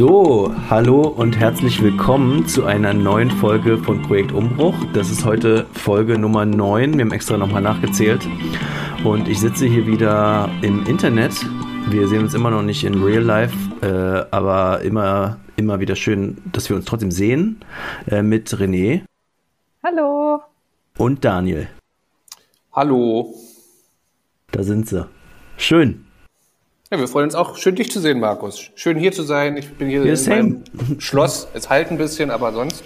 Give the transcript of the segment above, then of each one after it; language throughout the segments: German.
So, hallo und herzlich willkommen zu einer neuen Folge von Projekt Umbruch. Das ist heute Folge Nummer 9. Wir haben extra nochmal nachgezählt. Und ich sitze hier wieder im Internet. Wir sehen uns immer noch nicht in Real Life, äh, aber immer, immer wieder schön, dass wir uns trotzdem sehen. Äh, mit René. Hallo. Und Daniel. Hallo. Da sind sie. Schön. Ja, wir freuen uns auch. Schön, dich zu sehen, Markus. Schön hier zu sein. Ich bin hier Ja, in same. meinem Schloss. Es halt ein bisschen, aber sonst,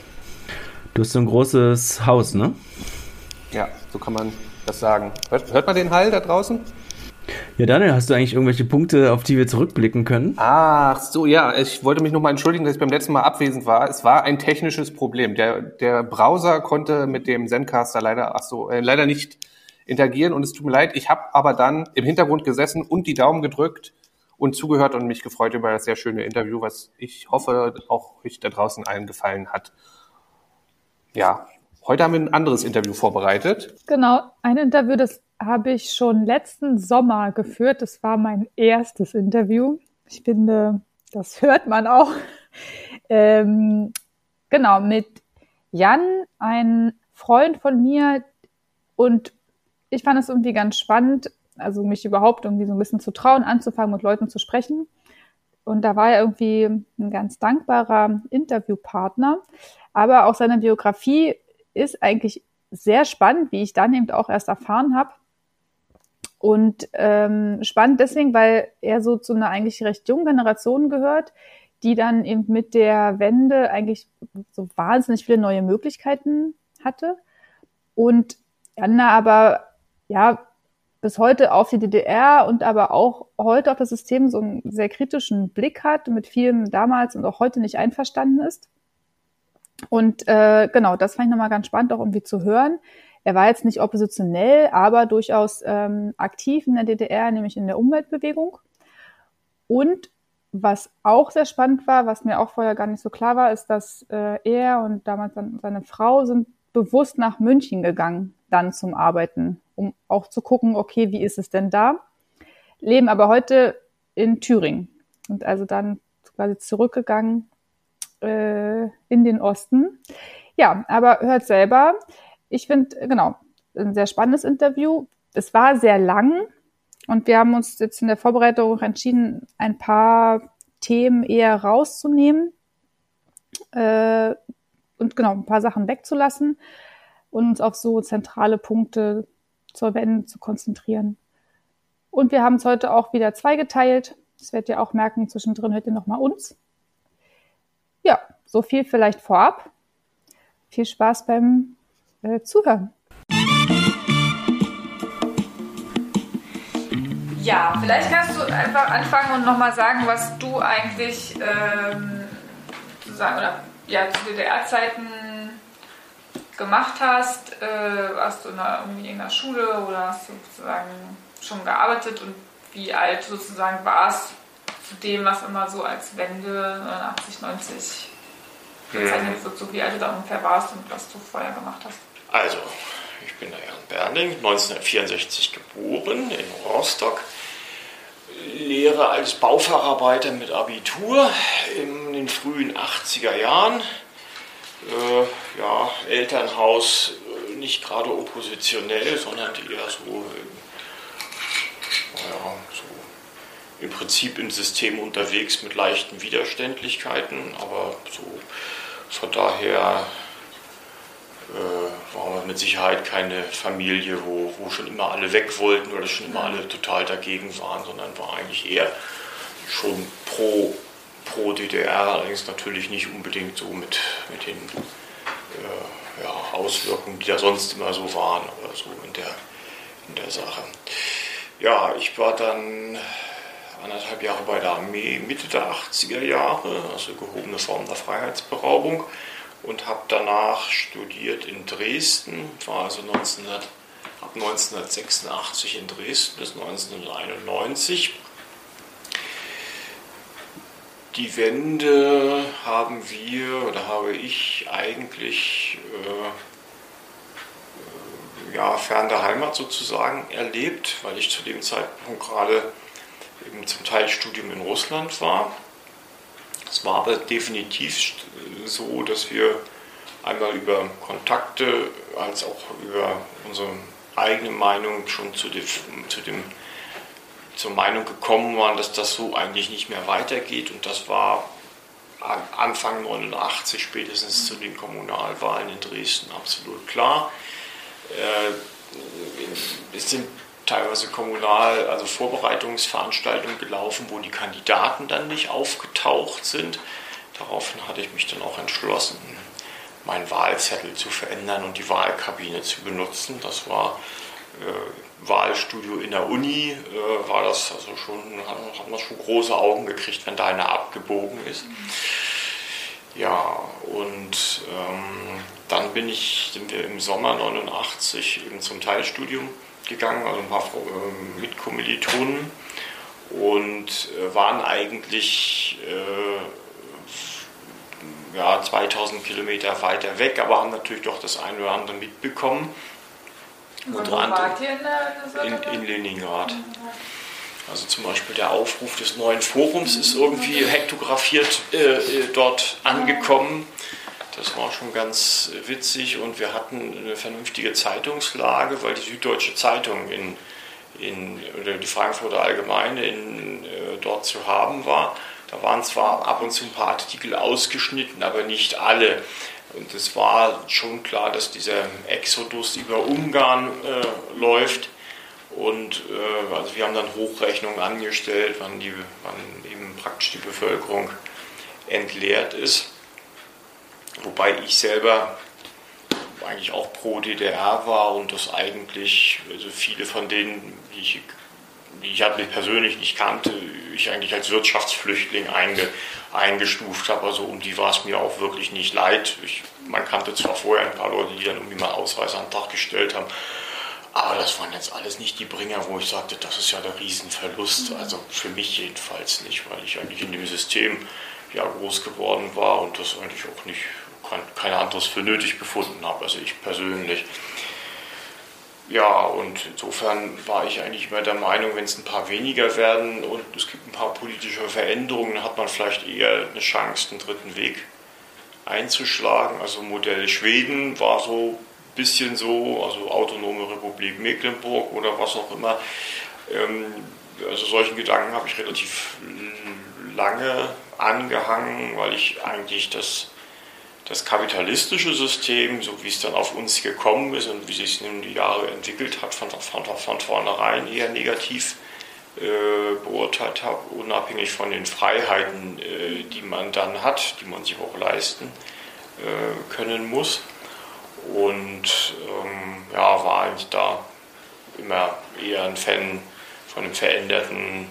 Du hast so ein großes Haus, ne? ja, so kann man das sagen. Hört, hört man den Hall da draußen? Ja, Daniel, hast du eigentlich irgendwelche Punkte, auf die wir zurückblicken können? Ach so, ja. Ich wollte mich nochmal entschuldigen, dass ich beim letzten Mal abwesend war. Es war ein technisches Problem. Der, der Browser konnte mit dem Zencaster leider, ach so, äh, leider nicht interagieren und es tut mir leid. Ich habe aber dann im Hintergrund gesessen und die Daumen gedrückt und zugehört und mich gefreut über das sehr schöne Interview, was ich hoffe auch euch da draußen allen gefallen hat. Ja, heute haben wir ein anderes Interview vorbereitet. Genau, ein Interview, das habe ich schon letzten Sommer geführt. Das war mein erstes Interview. Ich finde, das hört man auch. Ähm, genau, mit Jan, ein Freund von mir. Und ich fand es irgendwie ganz spannend, also mich überhaupt irgendwie so ein bisschen zu trauen, anzufangen, mit Leuten zu sprechen. Und da war er irgendwie ein ganz dankbarer Interviewpartner. Aber auch seine Biografie ist eigentlich sehr spannend, wie ich dann eben auch erst erfahren habe. Und ähm, spannend deswegen, weil er so zu einer eigentlich recht jungen Generation gehört, die dann eben mit der Wende eigentlich so wahnsinnig viele neue Möglichkeiten hatte. Und Anna aber ja bis heute auf die DDR und aber auch heute auf das System so einen sehr kritischen Blick hat, mit vielem damals und auch heute nicht einverstanden ist. Und äh, genau, das fand ich nochmal ganz spannend, auch irgendwie zu hören. Er war jetzt nicht oppositionell, aber durchaus ähm, aktiv in der DDR, nämlich in der Umweltbewegung. Und was auch sehr spannend war, was mir auch vorher gar nicht so klar war, ist, dass äh, er und damals dann seine Frau sind bewusst nach München gegangen, dann zum Arbeiten, um auch zu gucken, okay, wie ist es denn da? Leben aber heute in Thüringen und also dann quasi zurückgegangen äh, in den Osten. Ja, aber hört selber. Ich finde, genau, ein sehr spannendes Interview. Es war sehr lang und wir haben uns jetzt in der Vorbereitung entschieden, ein paar Themen eher rauszunehmen äh, und genau, ein paar Sachen wegzulassen und uns auf so zentrale Punkte zur Wende zu konzentrieren. Und wir haben es heute auch wieder zweigeteilt. Das werdet ihr auch merken, zwischendrin hört ihr nochmal uns. Ja, so viel vielleicht vorab. Viel Spaß beim äh, Zuhören. Ja, vielleicht kannst du einfach anfangen und nochmal sagen, was du eigentlich ähm, sozusagen oder ja, zu DDR-Zeiten gemacht hast. Äh, warst du in einer, irgendwie in der Schule oder hast du sozusagen schon gearbeitet und wie alt sozusagen warst zu dem, was immer so als Wende 89, 90 bezeichnet wird, so wie alt du da ungefähr warst und was du vorher gemacht hast. Also, ich bin der Jan Berling, 1964 geboren in Rostock. Lehre als Baufacharbeiter mit Abitur in den frühen 80er Jahren. Äh, ja, Elternhaus äh, nicht gerade oppositionell, sondern eher so, äh, ja, so im Prinzip im System unterwegs mit leichten Widerständlichkeiten, aber so von daher äh, waren wir mit Sicherheit keine Familie, wo, wo schon immer alle weg wollten oder schon immer alle total dagegen waren, sondern war eigentlich eher schon pro, pro DDR, allerdings natürlich nicht unbedingt so mit, mit den äh, ja, Auswirkungen, die da sonst immer so waren oder so in der, in der Sache. Ja, ich war dann anderthalb Jahre bei der Armee, Mitte der 80er Jahre, also gehobene Form der Freiheitsberaubung und habe danach studiert in Dresden, war also 1900, ab 1986 in Dresden bis 1991. Die Wende haben wir oder habe ich eigentlich äh, ja, fern der Heimat sozusagen erlebt, weil ich zu dem Zeitpunkt gerade eben zum Teil Studium in Russland war. Es war aber definitiv so, dass wir einmal über Kontakte als auch über unsere eigene Meinung schon zu dem, zu dem zur Meinung gekommen waren, dass das so eigentlich nicht mehr weitergeht. Und das war Anfang 89 spätestens zu den Kommunalwahlen in Dresden absolut klar. Äh, es sind teilweise kommunal, also Vorbereitungsveranstaltungen gelaufen, wo die Kandidaten dann nicht aufgetaucht sind. Daraufhin hatte ich mich dann auch entschlossen, meinen Wahlzettel zu verändern und die Wahlkabine zu benutzen. Das war Wahlstudio in der Uni, äh, war das also schon, hat man schon große Augen gekriegt, wenn da einer abgebogen ist. Ja, und ähm, dann bin ich, sind wir im Sommer 89 eben zum Teilstudium gegangen, also ein paar äh, Mitkommilitonen und äh, waren eigentlich äh, ja, 2000 Kilometer weiter weg, aber haben natürlich doch das eine oder andere mitbekommen. Unter anderem in, in Leningrad. Also zum Beispiel der Aufruf des neuen Forums ist irgendwie hektografiert äh, äh dort angekommen. Das war schon ganz witzig und wir hatten eine vernünftige Zeitungslage, weil die Süddeutsche Zeitung in, in oder die Frankfurter Allgemeine in, äh, dort zu haben war. Da waren zwar ab und zu ein paar Artikel ausgeschnitten, aber nicht alle. Und es war schon klar, dass dieser Exodus über Ungarn äh, läuft. Und äh, also wir haben dann Hochrechnungen angestellt, wann, die, wann eben praktisch die Bevölkerung entleert ist. Wobei ich selber eigentlich auch pro DDR war und das eigentlich, also viele von denen, die ich, die ich halt persönlich nicht kannte, ich eigentlich als Wirtschaftsflüchtling einge, eingestuft habe. Also um die war es mir auch wirklich nicht leid. Ich, man kannte zwar vorher ein paar Leute, die dann irgendwie mal Ausreiseantrag gestellt haben, aber das waren jetzt alles nicht die Bringer, wo ich sagte, das ist ja der Riesenverlust. Also für mich jedenfalls nicht, weil ich eigentlich in dem System ja groß geworden war und das eigentlich auch nicht kein, kein anderes für nötig befunden habe, also ich persönlich. Ja, und insofern war ich eigentlich immer der Meinung, wenn es ein paar weniger werden und es gibt ein paar politische Veränderungen, hat man vielleicht eher eine Chance, den dritten Weg einzuschlagen. Also Modell Schweden war so ein bisschen so, also Autonome Republik Mecklenburg oder was auch immer. Ähm, also solchen Gedanken habe ich relativ lange angehangen, weil ich eigentlich das das kapitalistische System, so wie es dann auf uns gekommen ist und wie sich es in die Jahre entwickelt hat, von, von, von vornherein eher negativ äh, beurteilt habe, unabhängig von den Freiheiten, äh, die man dann hat, die man sich auch leisten äh, können muss. Und ähm, ja, war eigentlich da immer eher ein Fan von einem veränderten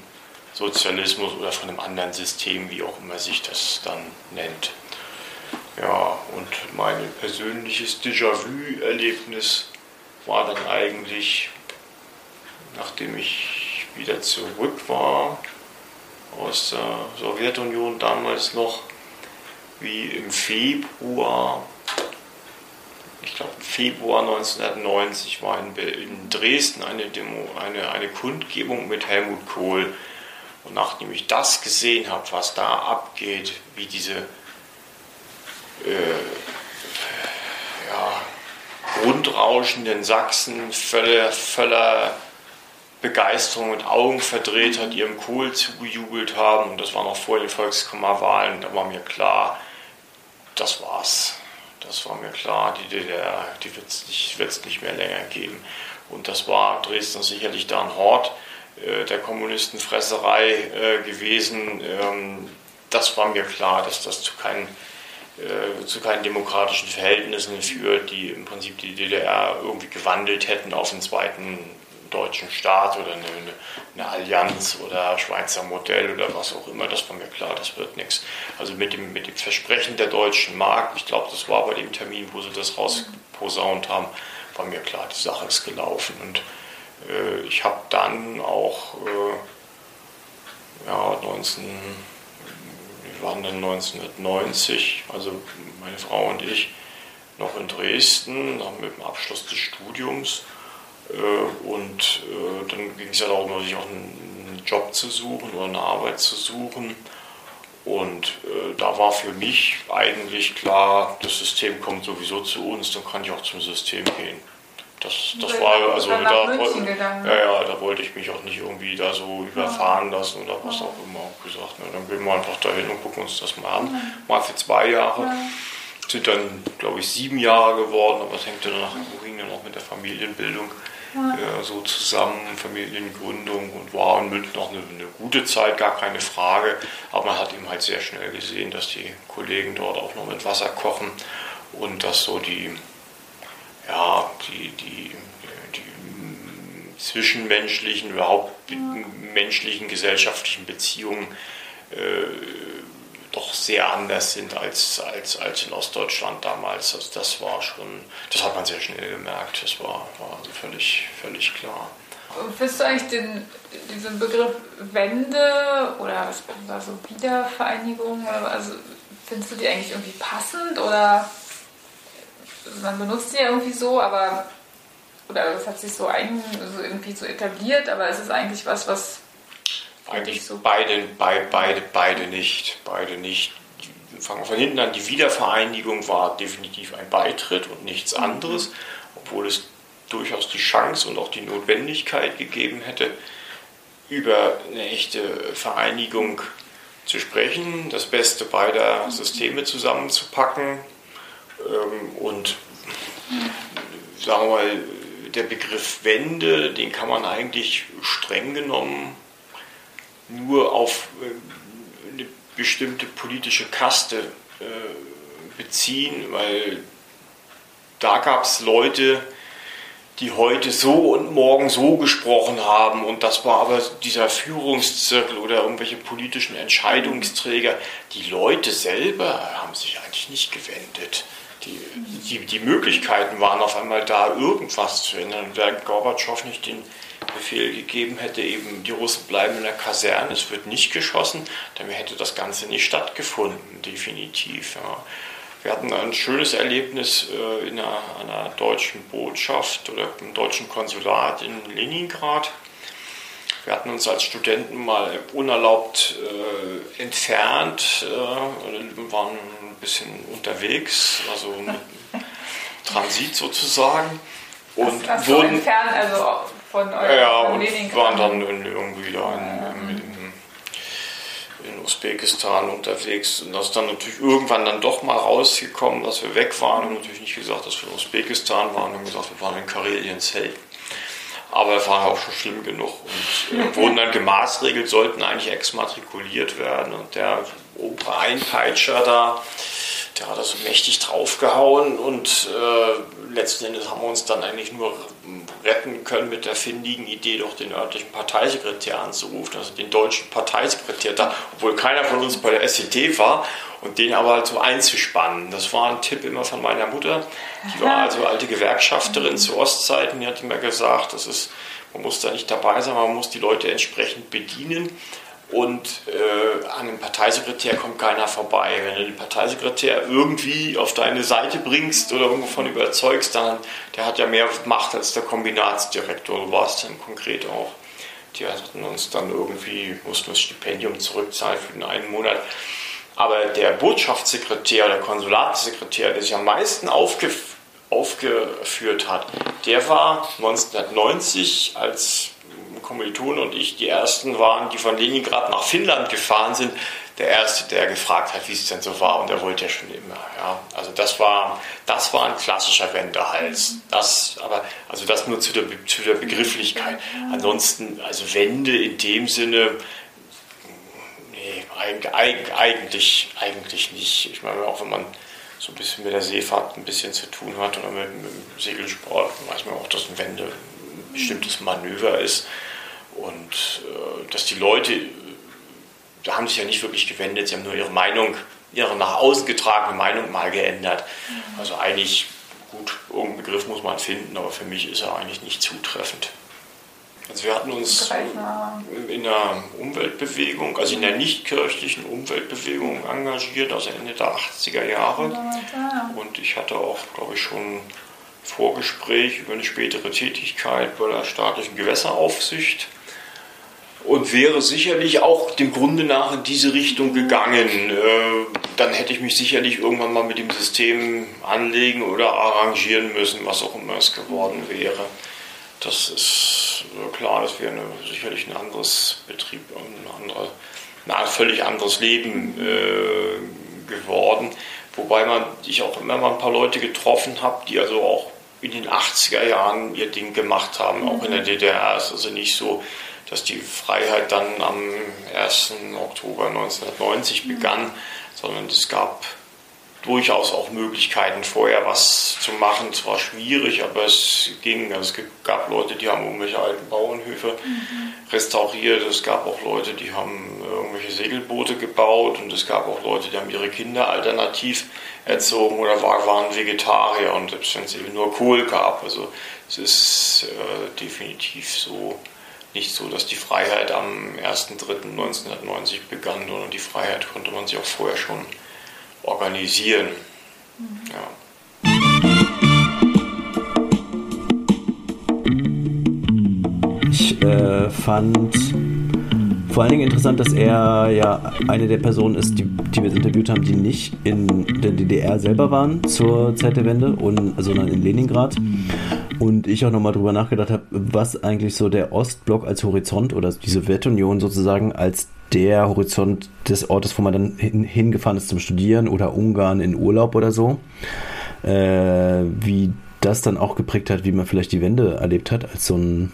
Sozialismus oder von einem anderen System, wie auch immer sich das dann nennt. Ja, und mein persönliches Déjà-vu-Erlebnis war dann eigentlich, nachdem ich wieder zurück war aus der Sowjetunion damals noch, wie im Februar, ich glaube Februar 1990 war in, Dresden eine, Demo, eine, eine Kundgebung mit Helmut Kohl. Und nachdem ich das gesehen habe, was da abgeht, wie diese äh, ja, grundrauschenden Sachsen voller, voller Begeisterung und Augenverdrehtheit ihrem Kohl zugejubelt haben. Und das war noch vor den Volkskammerwahlen. Da war mir klar, das war's. Das war mir klar, die DDR, die wird es nicht, nicht mehr länger geben. Und das war Dresden sicherlich da ein Hort äh, der Kommunistenfresserei äh, gewesen. Ähm, das war mir klar, dass das zu keinen äh, zu keinen demokratischen Verhältnissen führt, die im Prinzip die DDR irgendwie gewandelt hätten auf einen zweiten deutschen Staat oder eine, eine, Allianz oder Schweizer Modell oder was auch immer. Das war mir klar, das wird nichts. Also mit dem, mit dem Versprechen der deutschen Mark, ich glaube, das war bei dem Termin, wo sie das rausposaunt haben, war mir klar, die Sache ist gelaufen. Und äh, ich habe dann auch äh, ja, 19 waren dann 1990, also meine Frau und ich, noch in Dresden, mit dem Abschluss des Studiums. Äh, und äh, dann ging es ja darum, sich auch einen Job zu suchen oder eine Arbeit zu suchen. Und äh, da war für mich eigentlich klar, das System kommt sowieso zu uns, dann kann ich auch zum System gehen. Das, das war also da, ja, ja, da wollte ich mich auch nicht irgendwie da so überfahren lassen oder was auch immer auch gesagt. Ne, dann gehen wir einfach dahin und gucken uns das mal an. Mal für zwei Jahre. Sind dann, glaube ich, sieben Jahre geworden, aber es hängt dann nach hing dann auch mit der Familienbildung äh, so zusammen, Familiengründung und war in München auch eine, eine, gute Zeit, gar keine Frage. Aber man hat eben halt sehr schnell gesehen, dass die Kollegen dort auch noch mit Wasser kochen und dass so die ja, die, die, die zwischenmenschlichen, überhaupt ja. menschlichen, gesellschaftlichen Beziehungen äh, doch sehr anders sind als, als, als in Ostdeutschland damals. Also das war schon, das hat man sehr schnell gemerkt, das war, war also völlig, völlig klar. Findest du eigentlich den, diesen Begriff Wende oder was war so Wiedervereinigung, also findest du die eigentlich irgendwie passend oder man benutzt sie ja irgendwie so, aber oder es hat sich so, ein, so irgendwie so etabliert, aber es ist eigentlich was, was eigentlich so beide, beide, beide, beide nicht, beide nicht. Fangen wir von hinten an. Die Wiedervereinigung war definitiv ein Beitritt und nichts mhm. anderes, obwohl es durchaus die Chance und auch die Notwendigkeit gegeben hätte, über eine echte Vereinigung zu sprechen, das Beste beider Systeme zusammenzupacken, und sagen wir mal, der Begriff Wende, den kann man eigentlich streng genommen nur auf äh, eine bestimmte politische Kaste äh, beziehen, weil da gab es Leute, die heute so und morgen so gesprochen haben und das war aber dieser Führungszirkel oder irgendwelche politischen Entscheidungsträger. Die Leute selber haben sich eigentlich nicht gewendet die, die, die Möglichkeiten waren auf einmal da, irgendwas zu ändern. Wenn Gorbatschow nicht den Befehl gegeben hätte, eben die Russen bleiben in der Kaserne, es wird nicht geschossen, dann hätte das Ganze nicht stattgefunden, definitiv. Ja. Wir hatten ein schönes Erlebnis äh, in einer, einer, deutschen Botschaft oder im deutschen Konsulat in Leningrad. Wir hatten uns als Studenten mal unerlaubt äh, entfernt, äh, waren bisschen unterwegs, also mit Transit sozusagen. Und das, das wurden entfernt, also von eurem Ja, und waren dann irgendwie da in, in, in, Usbekistan unterwegs. Und das ist dann natürlich irgendwann dann doch mal rausgekommen, dass wir weg waren. Und natürlich nicht gesagt, dass wir in Usbekistan waren, haben gesagt, wir waren in Karelien Zelt. Aber es war auch schon schlimm genug und äh, wurden dann gemaßregelt, sollten eigentlich exmatrikuliert werden. Und der Einpeitscher da, der hat da so mächtig draufgehauen und äh, letzten Endes haben wir uns dann eigentlich nur retten können mit der findigen Idee, doch den örtlichen Parteisekretär anzurufen, also den deutschen Parteisekretär da, obwohl keiner von uns bei der SED war und den aber halt so einzuspannen. Das war ein Tipp immer von meiner Mutter. Die war also alte Gewerkschafterin zu Ostzeiten, die hat immer gesagt, das ist, man muss da nicht dabei sein, man muss die Leute entsprechend bedienen und äh, an dem Parteisekretär kommt keiner vorbei. Wenn du den Parteisekretär irgendwie auf deine Seite bringst oder irgendwo von überzeugst, dann der hat ja mehr Macht als der Kombinatsdirektor. Du warst dann konkret auch. Die hatten uns dann irgendwie, mussten das Stipendium zurückzahlen für den einen Monat. Aber der Botschaftssekretär, der Konsulatssekretär, der sich am meisten aufge, aufgeführt hat, der war 1990 als Kommilitonen und ich die ersten waren, die von Leningrad nach Finnland gefahren sind. Der erste, der gefragt hat, wie es denn so war, und der wollte ja schon immer. Ja. Also das war, das war ein klassischer Wendehals. Das, aber, also das nur zu der, zu der Begrifflichkeit. Ansonsten, also Wende in dem Sinne, nee, eigentlich, eigentlich nicht. Ich meine, auch wenn man so ein bisschen mit der Seefahrt ein bisschen zu tun hat oder mit, mit dem Segelsport, weiß man auch, dass eine Wende ein bestimmtes Manöver ist. Und äh, dass die Leute, da haben sich ja nicht wirklich gewendet, sie haben nur ihre Meinung, ihre nach außen getragene Meinung mal geändert. Mhm. Also eigentlich, gut, irgendeinen Begriff muss man finden, aber für mich ist er eigentlich nicht zutreffend. Also wir hatten uns in der Umweltbewegung, also in der nichtkirchlichen Umweltbewegung engagiert, also Ende der 80er Jahre. Und ich hatte auch, glaube ich, schon Vorgespräch über eine spätere Tätigkeit bei der staatlichen Gewässeraufsicht und wäre sicherlich auch dem Grunde nach in diese Richtung gegangen. Äh, dann hätte ich mich sicherlich irgendwann mal mit dem System anlegen oder arrangieren müssen, was auch immer es geworden wäre. Das ist klar, das wäre eine, sicherlich ein anderes Betrieb, ein, andere, ein völlig anderes Leben äh, geworden. Wobei man, ich auch immer mal ein paar Leute getroffen habe, die also auch in den 80er Jahren ihr Ding gemacht haben, auch in der DDR. Es ist also nicht so, dass die Freiheit dann am 1. Oktober 1990 begann, sondern es gab durchaus auch Möglichkeiten, vorher was zu machen. Es war schwierig, aber es ging. Also es gab Leute, die haben irgendwelche alten Bauernhöfe mhm. restauriert. Es gab auch Leute, die haben irgendwelche Segelboote gebaut. Und es gab auch Leute, die haben ihre Kinder alternativ erzogen oder waren Vegetarier. Und selbst wenn es eben nur Kohl gab. Also es ist äh, definitiv so nicht so, dass die Freiheit am 1.3.1990 begann, sondern die Freiheit konnte man sich auch vorher schon organisieren. Ja. Ich äh, fand vor allen Dingen interessant, dass er ja eine der Personen ist, die, die wir interviewt haben, die nicht in der DDR selber waren zur Zeit der Wende, und, sondern in Leningrad. Und ich auch nochmal drüber nachgedacht habe, was eigentlich so der Ostblock als Horizont oder die Sowjetunion sozusagen als der Horizont des Ortes, wo man dann hin, hingefahren ist zum Studieren oder Ungarn in Urlaub oder so, äh, wie das dann auch geprägt hat, wie man vielleicht die Wende erlebt hat, als so ein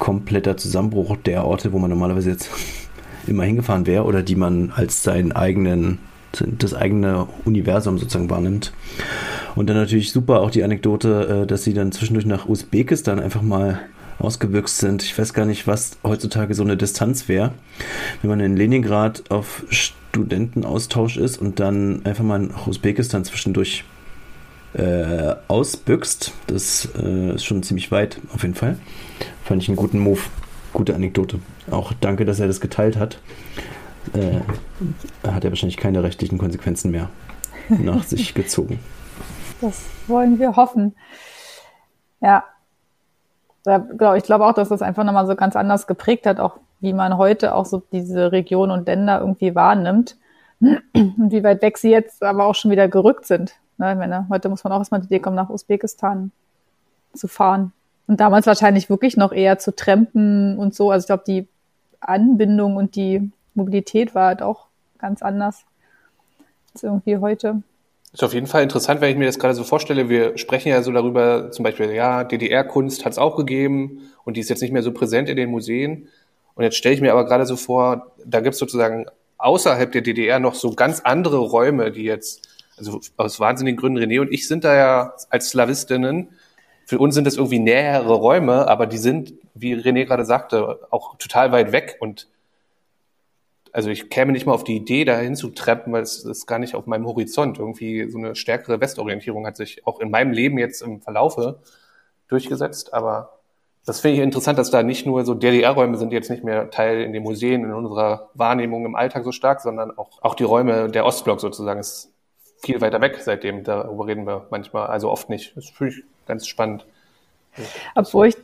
kompletter Zusammenbruch der Orte, wo man normalerweise jetzt immer hingefahren wäre oder die man als seinen eigenen, das eigene Universum sozusagen wahrnimmt. Und dann natürlich super auch die Anekdote, äh, dass sie dann zwischendurch nach Usbekistan einfach mal ausgebüxt sind. Ich weiß gar nicht, was heutzutage so eine Distanz wäre, wenn man in Leningrad auf Studentenaustausch ist und dann einfach mal nach Usbekistan zwischendurch äh, ausbüchst. Das äh, ist schon ziemlich weit, auf jeden Fall. Fand ich einen guten Move. Gute Anekdote. Auch danke, dass er das geteilt hat. Äh, hat er wahrscheinlich keine rechtlichen Konsequenzen mehr nach sich gezogen. Das wollen wir hoffen. Ja. Ich glaube auch, dass das einfach nochmal so ganz anders geprägt hat, auch wie man heute auch so diese Region und Länder irgendwie wahrnimmt und wie weit weg sie jetzt aber auch schon wieder gerückt sind. Ne, heute muss man auch erstmal die Idee kommen, nach Usbekistan zu fahren. Und damals wahrscheinlich wirklich noch eher zu trampen und so. Also ich glaube, die Anbindung und die Mobilität war halt auch ganz anders als irgendwie heute. Ist auf jeden Fall interessant, wenn ich mir das gerade so vorstelle. Wir sprechen ja so darüber, zum Beispiel, ja, DDR-Kunst hat es auch gegeben und die ist jetzt nicht mehr so präsent in den Museen. Und jetzt stelle ich mir aber gerade so vor, da gibt es sozusagen außerhalb der DDR noch so ganz andere Räume, die jetzt, also aus wahnsinnigen Gründen, René und ich sind da ja als Slawistinnen, für uns sind das irgendwie nähere Räume, aber die sind, wie René gerade sagte, auch total weit weg und also ich käme nicht mal auf die Idee, dahin zu treppen, weil es ist gar nicht auf meinem Horizont. Irgendwie so eine stärkere Westorientierung hat sich auch in meinem Leben jetzt im Verlaufe durchgesetzt. Aber das finde ich interessant, dass da nicht nur so DDR-Räume sind, jetzt nicht mehr Teil in den Museen, in unserer Wahrnehmung im Alltag so stark, sondern auch, auch die Räume der Ostblock sozusagen ist viel weiter weg seitdem. Darüber reden wir manchmal, also oft nicht. Das finde ich ganz spannend. Obwohl ich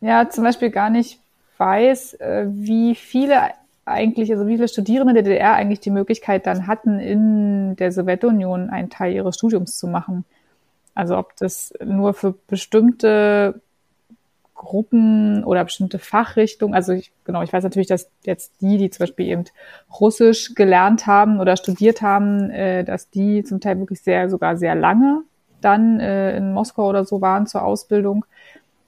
ja zum Beispiel gar nicht weiß, äh, wie viele eigentlich, also wie viele Studierende der DDR eigentlich die Möglichkeit dann hatten, in der Sowjetunion einen Teil ihres Studiums zu machen. Also ob das nur für bestimmte Gruppen oder bestimmte Fachrichtungen, also ich, genau, ich weiß natürlich, dass jetzt die, die zum Beispiel eben Russisch gelernt haben oder studiert haben, äh, dass die zum Teil wirklich sehr, sogar sehr lange dann äh, in Moskau oder so waren zur Ausbildung.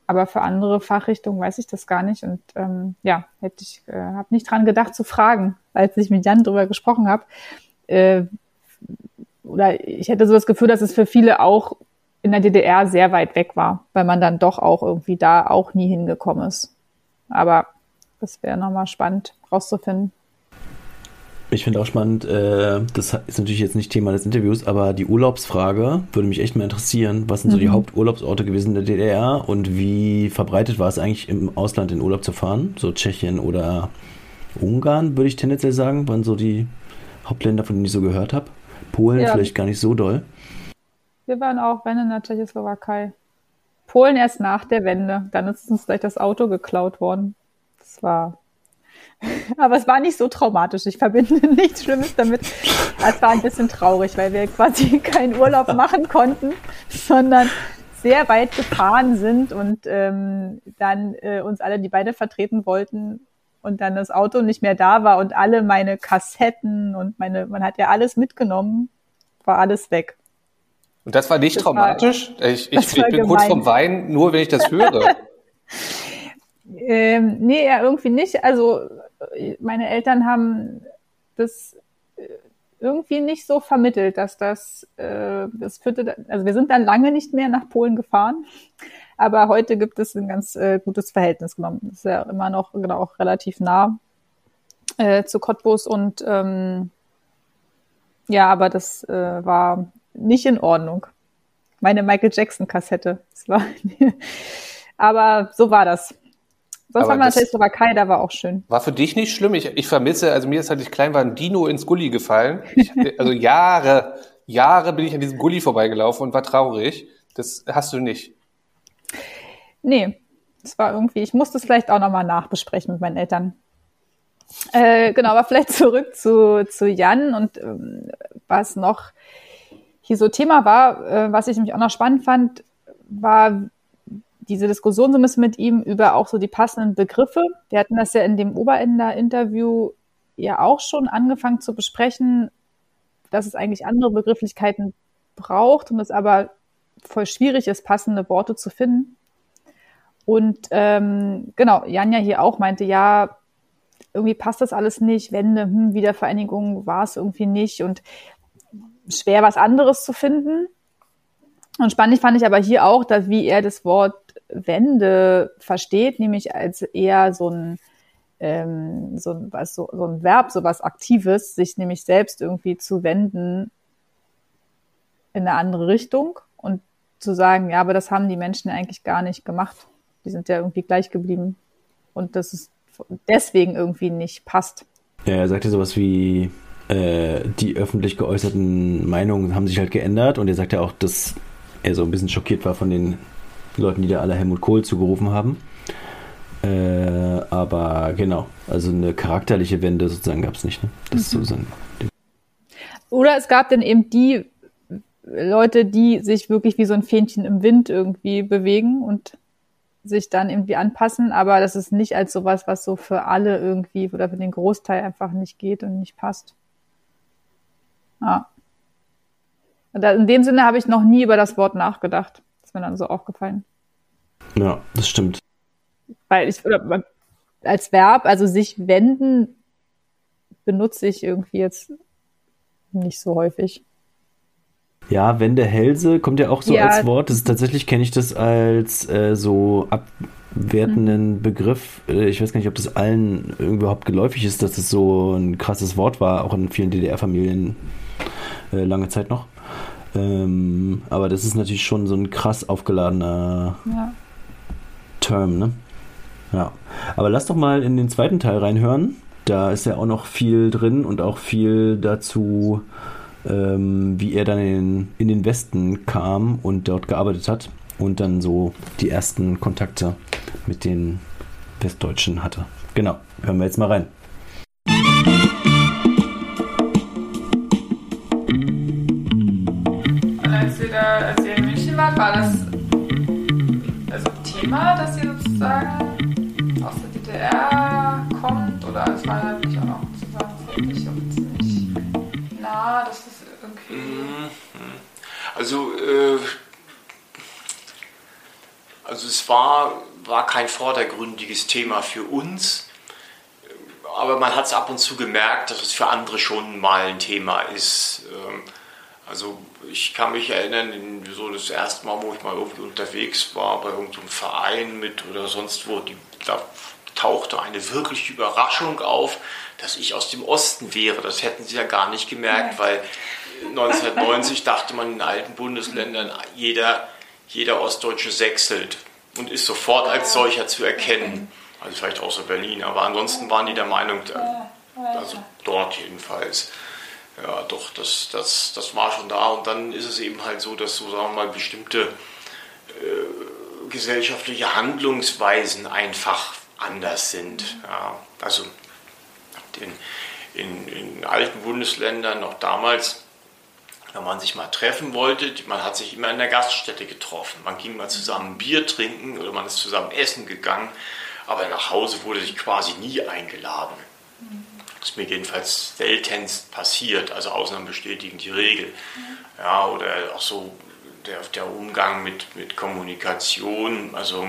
Aber für andere Fachrichtungen weiß ich das gar nicht. Und ähm, ja, hätte ich, äh, habe nicht dran gedacht zu fragen, als ich mit Jan drüber gesprochen habe. Äh, oder ich hätte so das Gefühl, dass es für viele auch in der DDR sehr weit weg war, weil man dann doch auch irgendwie da auch nie hingekommen ist. Aber das wäre nochmal spannend rauszufinden. Ich finde auch spannend, äh, das ist natürlich jetzt nicht Thema des Interviews, aber die Urlaubsfrage würde mich echt mal interessieren. Was sind so die mhm. Haupturlaubsorte gewesen in der DDR und wie verbreitet war es eigentlich im Ausland in Urlaub zu fahren? So Tschechien oder Ungarn, würde ich tendenziell sagen, waren so die Hauptländer, von denen ich so gehört habe. Polen ja. vielleicht gar nicht so doll. Wir waren auch, wenn in der Tschechoslowakei. Polen erst nach der Wende. Dann ist uns gleich das Auto geklaut worden. Das war Aber es war nicht so traumatisch. Ich verbinde nichts Schlimmes damit. Es war ein bisschen traurig, weil wir quasi keinen Urlaub machen konnten, sondern sehr weit gefahren sind und ähm, dann äh, uns alle die Beine vertreten wollten und dann das Auto nicht mehr da war und alle meine Kassetten und meine, man hat ja alles mitgenommen, war alles weg. Und das war nicht das traumatisch? War, ich, ich, ich bin gemein. kurz vom Wein, nur wenn ich das höre. ähm, nee, ja, irgendwie nicht. Also meine Eltern haben das äh, irgendwie nicht so vermittelt, dass das, äh, das führte, also wir sind dann lange nicht mehr nach Polen gefahren, aber heute gibt es ein ganz äh, gutes Verhältnis genommen. Das ist ja immer noch genau, auch relativ nah äh, zu Cottbus und ähm, ja, aber das äh, war nicht in Ordnung. Meine Michael Jackson Kassette. Das war, aber so war das. Sonst haben wir natürlich Slowakei, da war auch schön. War für dich nicht schlimm? Ich, ich vermisse, also mir ist, als ich klein war, ein Dino ins Gully gefallen. Ich, also Jahre, Jahre bin ich an diesem Gully vorbeigelaufen und war traurig. Das hast du nicht. Nee, das war irgendwie, ich musste es vielleicht auch nochmal nachbesprechen mit meinen Eltern. Äh, genau, aber vielleicht zurück zu, zu Jan und ähm, was noch hier so Thema war, äh, was ich nämlich auch noch spannend fand, war, diese Diskussion so ein bisschen mit ihm über auch so die passenden Begriffe. Wir hatten das ja in dem Oberender-Interview ja auch schon angefangen zu besprechen, dass es eigentlich andere Begrifflichkeiten braucht und es aber voll schwierig ist, passende Worte zu finden. Und ähm, genau, Janja hier auch meinte, ja, irgendwie passt das alles nicht, Wende, hm, Wiedervereinigung war es irgendwie nicht und schwer was anderes zu finden. Und spannend fand ich aber hier auch, dass wie er das Wort Wende versteht, nämlich als eher so ein, ähm, so, ein, was, so, so ein Verb, so was Aktives, sich nämlich selbst irgendwie zu wenden in eine andere Richtung und zu sagen, ja, aber das haben die Menschen eigentlich gar nicht gemacht. Die sind ja irgendwie gleich geblieben. Und das ist deswegen irgendwie nicht passt. Er sagte sowas wie, äh, die öffentlich geäußerten Meinungen haben sich halt geändert und er sagte auch, dass er so ein bisschen schockiert war von den Leuten, die da alle Helmut Kohl zugerufen haben. Äh, aber genau, also eine charakterliche Wende sozusagen gab es nicht. Ne? Das mhm. so Oder es gab dann eben die Leute, die sich wirklich wie so ein Fähnchen im Wind irgendwie bewegen und sich dann irgendwie anpassen, aber das ist nicht als sowas, was so für alle irgendwie oder für den Großteil einfach nicht geht und nicht passt. Ja. In dem Sinne habe ich noch nie über das Wort nachgedacht ist mir dann so aufgefallen. Ja, das stimmt. Weil ich, oder, als Verb, also sich wenden, benutze ich irgendwie jetzt nicht so häufig. Ja, Wendehälse kommt ja auch so ja. als Wort. Das ist, tatsächlich kenne ich das als äh, so abwertenden mhm. Begriff. Äh, ich weiß gar nicht, ob das allen überhaupt geläufig ist, dass das so ein krasses Wort war, auch in vielen DDR-Familien äh, lange Zeit noch. Ähm, aber das ist natürlich schon so ein krass aufgeladener ja. Term, ne? Ja. Aber lass doch mal in den zweiten Teil reinhören. Da ist ja auch noch viel drin und auch viel dazu, ähm, wie er dann in, in den Westen kam und dort gearbeitet hat und dann so die ersten Kontakte mit den Westdeutschen hatte. Genau, hören wir jetzt mal rein. Wart, war das also Thema, dass ihr sozusagen aus der DDR kommt oder es war ja wirklich auch noch und ziemlich nah, dass das irgendwie. Mhm. Also, äh, also es war, war kein vordergründiges Thema für uns, aber man hat es ab und zu gemerkt, dass es für andere schon mal ein Thema ist. Ähm, also ich kann mich erinnern, so das erste Mal, wo ich mal irgendwie unterwegs war, bei irgendeinem Verein mit oder sonst wo, die, da tauchte eine wirkliche Überraschung auf, dass ich aus dem Osten wäre. Das hätten sie ja gar nicht gemerkt, weil 1990 dachte man in den alten Bundesländern, jeder, jeder Ostdeutsche sechselt und ist sofort als solcher zu erkennen. Also vielleicht außer Berlin, aber ansonsten waren die der Meinung, also dort jedenfalls ja, doch, das, das, das war schon da. Und dann ist es eben halt so, dass so, sagen wir mal, bestimmte äh, gesellschaftliche Handlungsweisen einfach anders sind. Ja, also In, in, in alten Bundesländern noch damals, wenn man sich mal treffen wollte, man hat sich immer in der Gaststätte getroffen. Man ging mal zusammen Bier trinken oder man ist zusammen essen gegangen, aber nach Hause wurde sich quasi nie eingeladen. Das ist mir jedenfalls seltenst passiert, also Ausnahmen bestätigen die Regel. Ja, oder auch so der, der Umgang mit, mit Kommunikation, also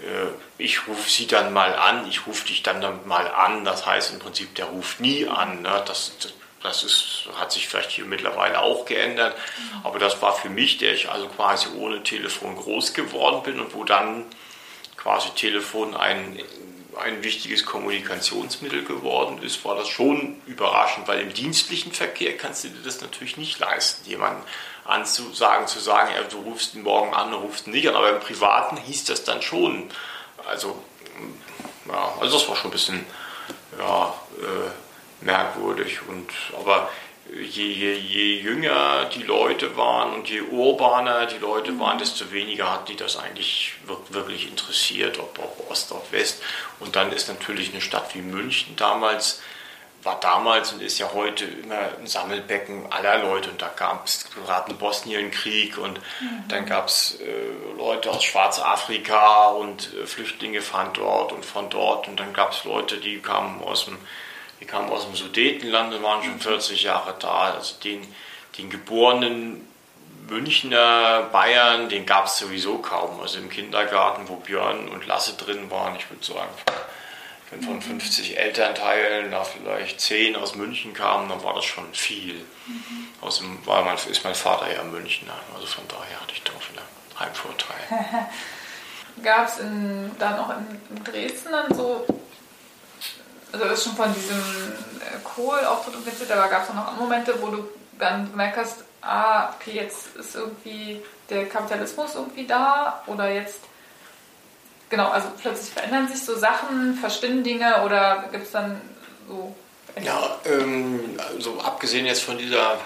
äh, ich rufe sie dann mal an, ich rufe dich dann mal an, das heißt im Prinzip, der ruft nie an. Ne? Das, das ist, hat sich vielleicht hier mittlerweile auch geändert, aber das war für mich, der ich also quasi ohne Telefon groß geworden bin und wo dann quasi Telefon ein, ein wichtiges Kommunikationsmittel geworden ist, war das schon überraschend, weil im dienstlichen Verkehr kannst du dir das natürlich nicht leisten, jemanden anzusagen, zu sagen, ja, du rufst ihn morgen an, du rufst ihn nicht an, aber im Privaten hieß das dann schon. Also, ja, also das war schon ein bisschen ja, äh, merkwürdig. Und, aber je, je, je jünger die Leute waren und je urbaner die Leute waren, desto weniger hat die das eigentlich wirklich interessiert, ob, ob Ost, ob West. Und dann ist natürlich eine Stadt wie München damals war damals und ist ja heute immer ein Sammelbecken aller Leute. Und da gab es gerade einen Bosnienkrieg und mhm. dann gab es äh, Leute aus Schwarzafrika und äh, Flüchtlinge fahren dort und von dort. Und dann gab es Leute, die kamen aus dem, die kamen aus dem Sudetenland und waren schon 40 mhm. Jahre da. Also den, den geborenen Münchner Bayern, den gab es sowieso kaum. Also im Kindergarten, wo Björn und Lasse drin waren, ich würde sagen, wenn von 50 Elternteilen da vielleicht 10 aus München kamen, dann war das schon viel. Mhm. Aus war mein, ist mein Vater ja Münchner, also von daher hatte ich doch einen Heimvorteil. Gab es dann auch in, in, Dresden dann so, also das ist schon von diesem äh, Kohl-Auftritt und aber gab es auch noch Momente, wo du dann gemerkt hast, ah, okay, jetzt ist irgendwie der Kapitalismus irgendwie da oder jetzt genau, also plötzlich verändern sich so Sachen, verschwinden Dinge oder gibt es dann so. Ja, ähm, also abgesehen jetzt von dieser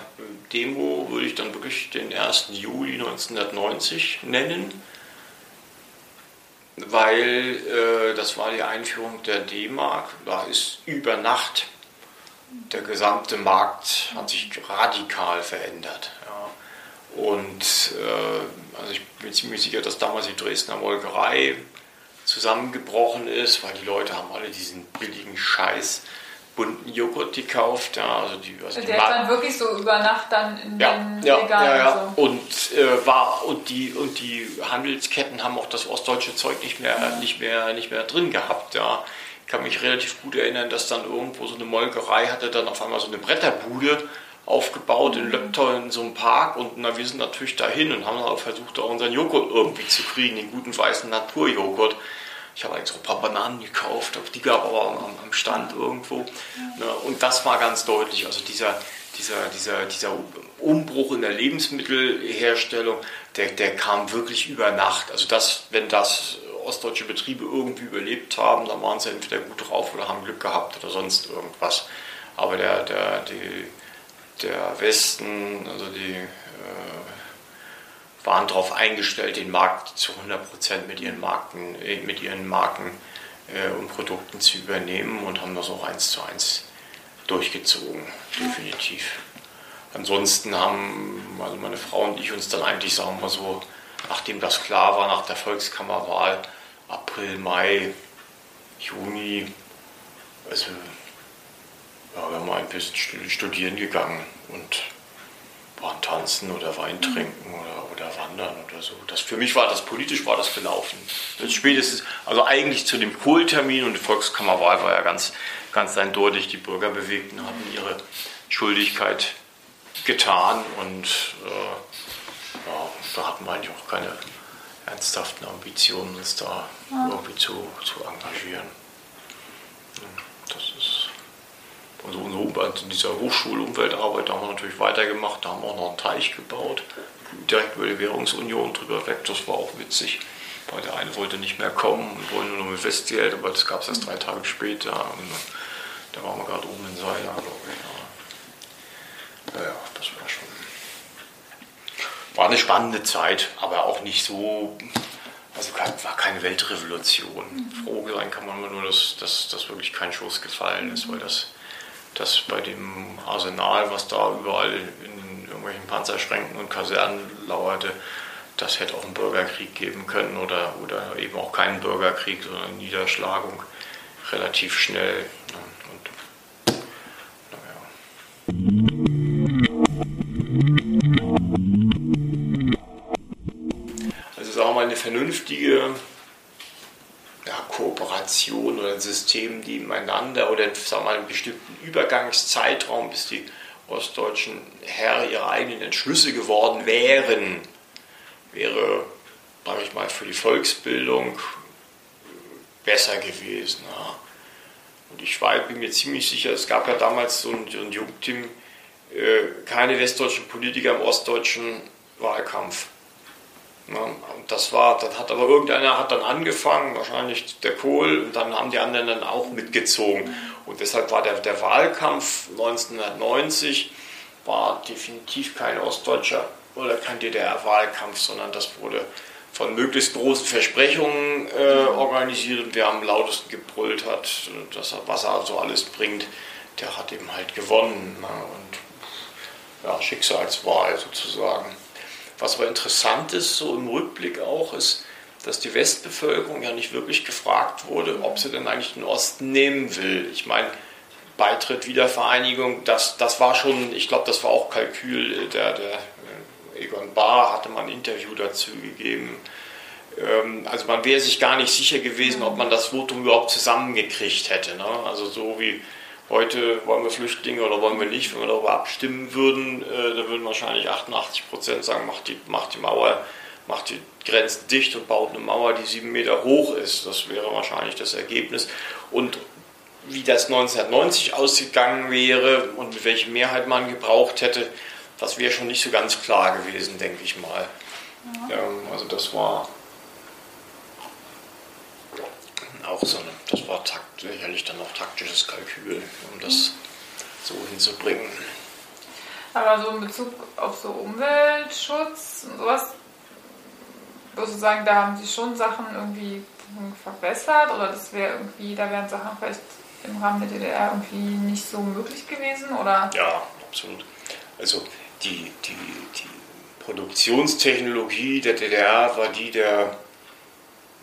Demo würde ich dann wirklich den 1. Juli 1990 nennen, weil äh, das war die Einführung der D-Mark. Da ist über Nacht der gesamte Markt hat sich radikal verändert. Ja. Und äh, also ich bin ziemlich sicher, dass damals die Dresdner Molkerei zusammengebrochen ist, weil die Leute haben alle diesen billigen Scheiß bunten Joghurt gekauft. Ja, also die, also der ist dann wirklich so über Nacht dann in ja, den ja, Regalen. Ja, ja. So. Und, äh, war, und, die, und die Handelsketten haben auch das ostdeutsche Zeug nicht mehr, ja. nicht mehr, nicht mehr drin gehabt. Ja. Ich kann mich relativ gut erinnern, dass dann irgendwo so eine Molkerei hatte dann auf einmal so eine Bretterbude aufgebaut in Löbtau in so einem Park und na, wir sind natürlich dahin und haben versucht, auch unseren Joghurt irgendwie zu kriegen, den guten weißen Naturjoghurt. Ich habe eigentlich so ein paar Bananen gekauft, die gab aber am, am Stand irgendwo. Ja. Ne, und das war ganz deutlich, also dieser, dieser, dieser, dieser Umbruch in der Lebensmittelherstellung, der, der kam wirklich über Nacht. Also das, wenn das ostdeutsche Betriebe irgendwie überlebt haben, dann waren sie entweder gut drauf oder haben Glück gehabt oder sonst irgendwas. Aber der, der, die, der Westen, also die äh, waren darauf eingestellt, den Markt zu 100% mit ihren Marken, äh, mit ihren Marken äh, und Produkten zu übernehmen und haben das auch eins zu eins durchgezogen, definitiv. Ansonsten haben also meine Frau und ich uns dann eigentlich, sagen wir so, nachdem das klar war, nach der Volkskammerwahl, April, Mai, Juni, also ja, wir haben ein bisschen studieren gegangen und waren tanzen oder Wein trinken oder, oder wandern oder so. Das, für mich war das, politisch war das gelaufen. Das spätestens, also eigentlich zu dem Kohltermin und die Volkskammerwahl war ja ganz, ganz eindeutig, die Bürgerbewegten hatten ihre Schuldigkeit getan und äh, ja, da hatten wir eigentlich auch keine ernsthaften Ambitionen, uns da ja. irgendwie zu, zu engagieren. Das ist also in dieser Hochschulumweltarbeit haben wir natürlich weitergemacht, da haben wir auch noch einen Teich gebaut, direkt über die Währungsunion drüber weg, das war auch witzig. Weil der eine wollte nicht mehr kommen und wollte nur mit Festgeld, aber das gab es erst drei Tage später. Und da waren wir gerade oben in Seiler, glaube ich. Ja. ja, das war schon. War eine spannende Zeit, aber auch nicht so Also war keine Weltrevolution. Mhm. Froh sein kann man nur, dass, dass, dass wirklich kein Schuss gefallen ist, weil das, das bei dem Arsenal, was da überall in irgendwelchen Panzerschränken und Kasernen lauerte, das hätte auch einen Bürgerkrieg geben können oder, oder eben auch keinen Bürgerkrieg, sondern Niederschlagung relativ schnell. Und, naja. mal eine vernünftige ja, Kooperation oder ein System nebeneinander oder sagen wir mal, einen bestimmten Übergangszeitraum, bis die ostdeutschen Herren ihre eigenen Entschlüsse geworden wären, wäre, sage ich mal, für die Volksbildung besser gewesen. Ja. Und ich war, bin mir ziemlich sicher, es gab ja damals so ein, so ein Jugendteam, äh, keine westdeutschen Politiker im ostdeutschen Wahlkampf. Ne? Und das war, dann hat aber irgendeiner hat dann angefangen, wahrscheinlich der Kohl, und dann haben die anderen dann auch mitgezogen. Und deshalb war der, der Wahlkampf 1990 war definitiv kein ostdeutscher oder kein DDR-Wahlkampf, sondern das wurde von möglichst großen Versprechungen äh, organisiert und wer am lautesten gebrüllt hat, das, was er also alles bringt, der hat eben halt gewonnen. Ne? Und ja, Schicksalswahl sozusagen. Was aber interessant ist, so im Rückblick auch, ist, dass die Westbevölkerung ja nicht wirklich gefragt wurde, ob sie denn eigentlich den Osten nehmen will. Ich meine, Beitritt, Wiedervereinigung, das, das war schon, ich glaube, das war auch Kalkül. Der, der äh, Egon Bahr hatte mal ein Interview dazu gegeben. Ähm, also man wäre sich gar nicht sicher gewesen, ob man das Votum überhaupt zusammengekriegt hätte. Ne? Also so wie heute wollen wir Flüchtlinge oder wollen wir nicht, wenn wir darüber abstimmen würden, äh, da würden wahrscheinlich 88 Prozent sagen, macht die, macht die Mauer, macht die Grenzen dicht und baut eine Mauer, die sieben Meter hoch ist. Das wäre wahrscheinlich das Ergebnis. Und wie das 1990 ausgegangen wäre und mit welcher Mehrheit man gebraucht hätte, das wäre schon nicht so ganz klar gewesen, denke ich mal. Ja. Ähm, also das war auch so eine, das war takt, sicherlich dann auch taktisches Kalkül, um das so hinzubringen. Aber so in Bezug auf so Umweltschutz und sowas, würdest du sagen, da haben sie schon Sachen irgendwie verbessert oder das wäre irgendwie, da wären Sachen vielleicht im Rahmen der DDR irgendwie nicht so möglich gewesen? Oder? Ja, absolut. Also die, die, die Produktionstechnologie der DDR war die der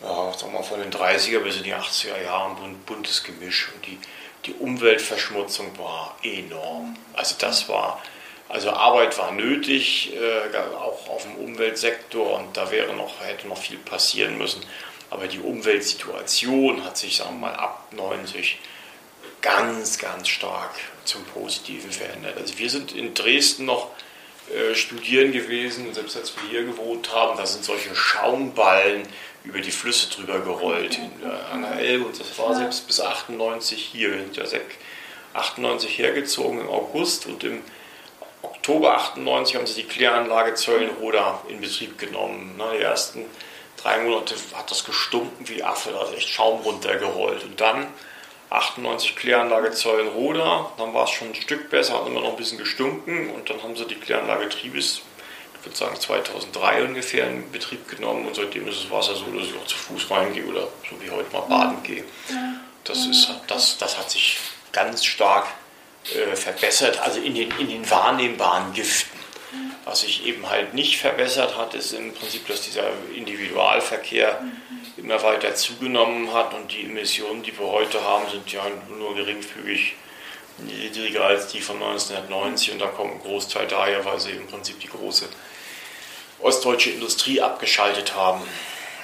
ja, sagen wir von den 30er bis in die 80er Jahren ein buntes Gemisch. Und die, die Umweltverschmutzung war enorm. Also das war, also Arbeit war nötig, äh, auch auf dem Umweltsektor und da wäre noch, hätte noch viel passieren müssen. Aber die Umweltsituation hat sich, sagen wir mal, ab 90 ganz, ganz stark zum Positiven verändert. Also wir sind in Dresden noch äh, studieren gewesen, selbst als wir hier gewohnt haben, da sind solche Schaumballen über die Flüsse drüber gerollt in, der Elbe und das war selbst bis 98 hier. Wir sind ja 98 hergezogen im August und im Oktober 98 haben sie die Kläranlage Zöllenroda in Betrieb genommen. Die ersten drei Monate hat das gestunken wie Affe, da ist echt Schaum runtergerollt. Und dann 98 Kläranlage Zollenroda, dann war es schon ein Stück besser, hat immer noch ein bisschen gestunken und dann haben sie die Kläranlage Triebes ich würde sagen 2003 ungefähr in Betrieb genommen und seitdem ist das Wasser so, dass ich auch zu Fuß reingehe oder so wie heute mal baden gehe. Das, ist, das, das hat sich ganz stark äh, verbessert, also in den, in den wahrnehmbaren Giften. Was sich eben halt nicht verbessert hat, ist im Prinzip, dass dieser Individualverkehr immer weiter zugenommen hat und die Emissionen, die wir heute haben, sind ja nur geringfügig niedriger als die von 1990 und da kommt ein Großteil daher, weil sie im Prinzip die große ostdeutsche Industrie abgeschaltet haben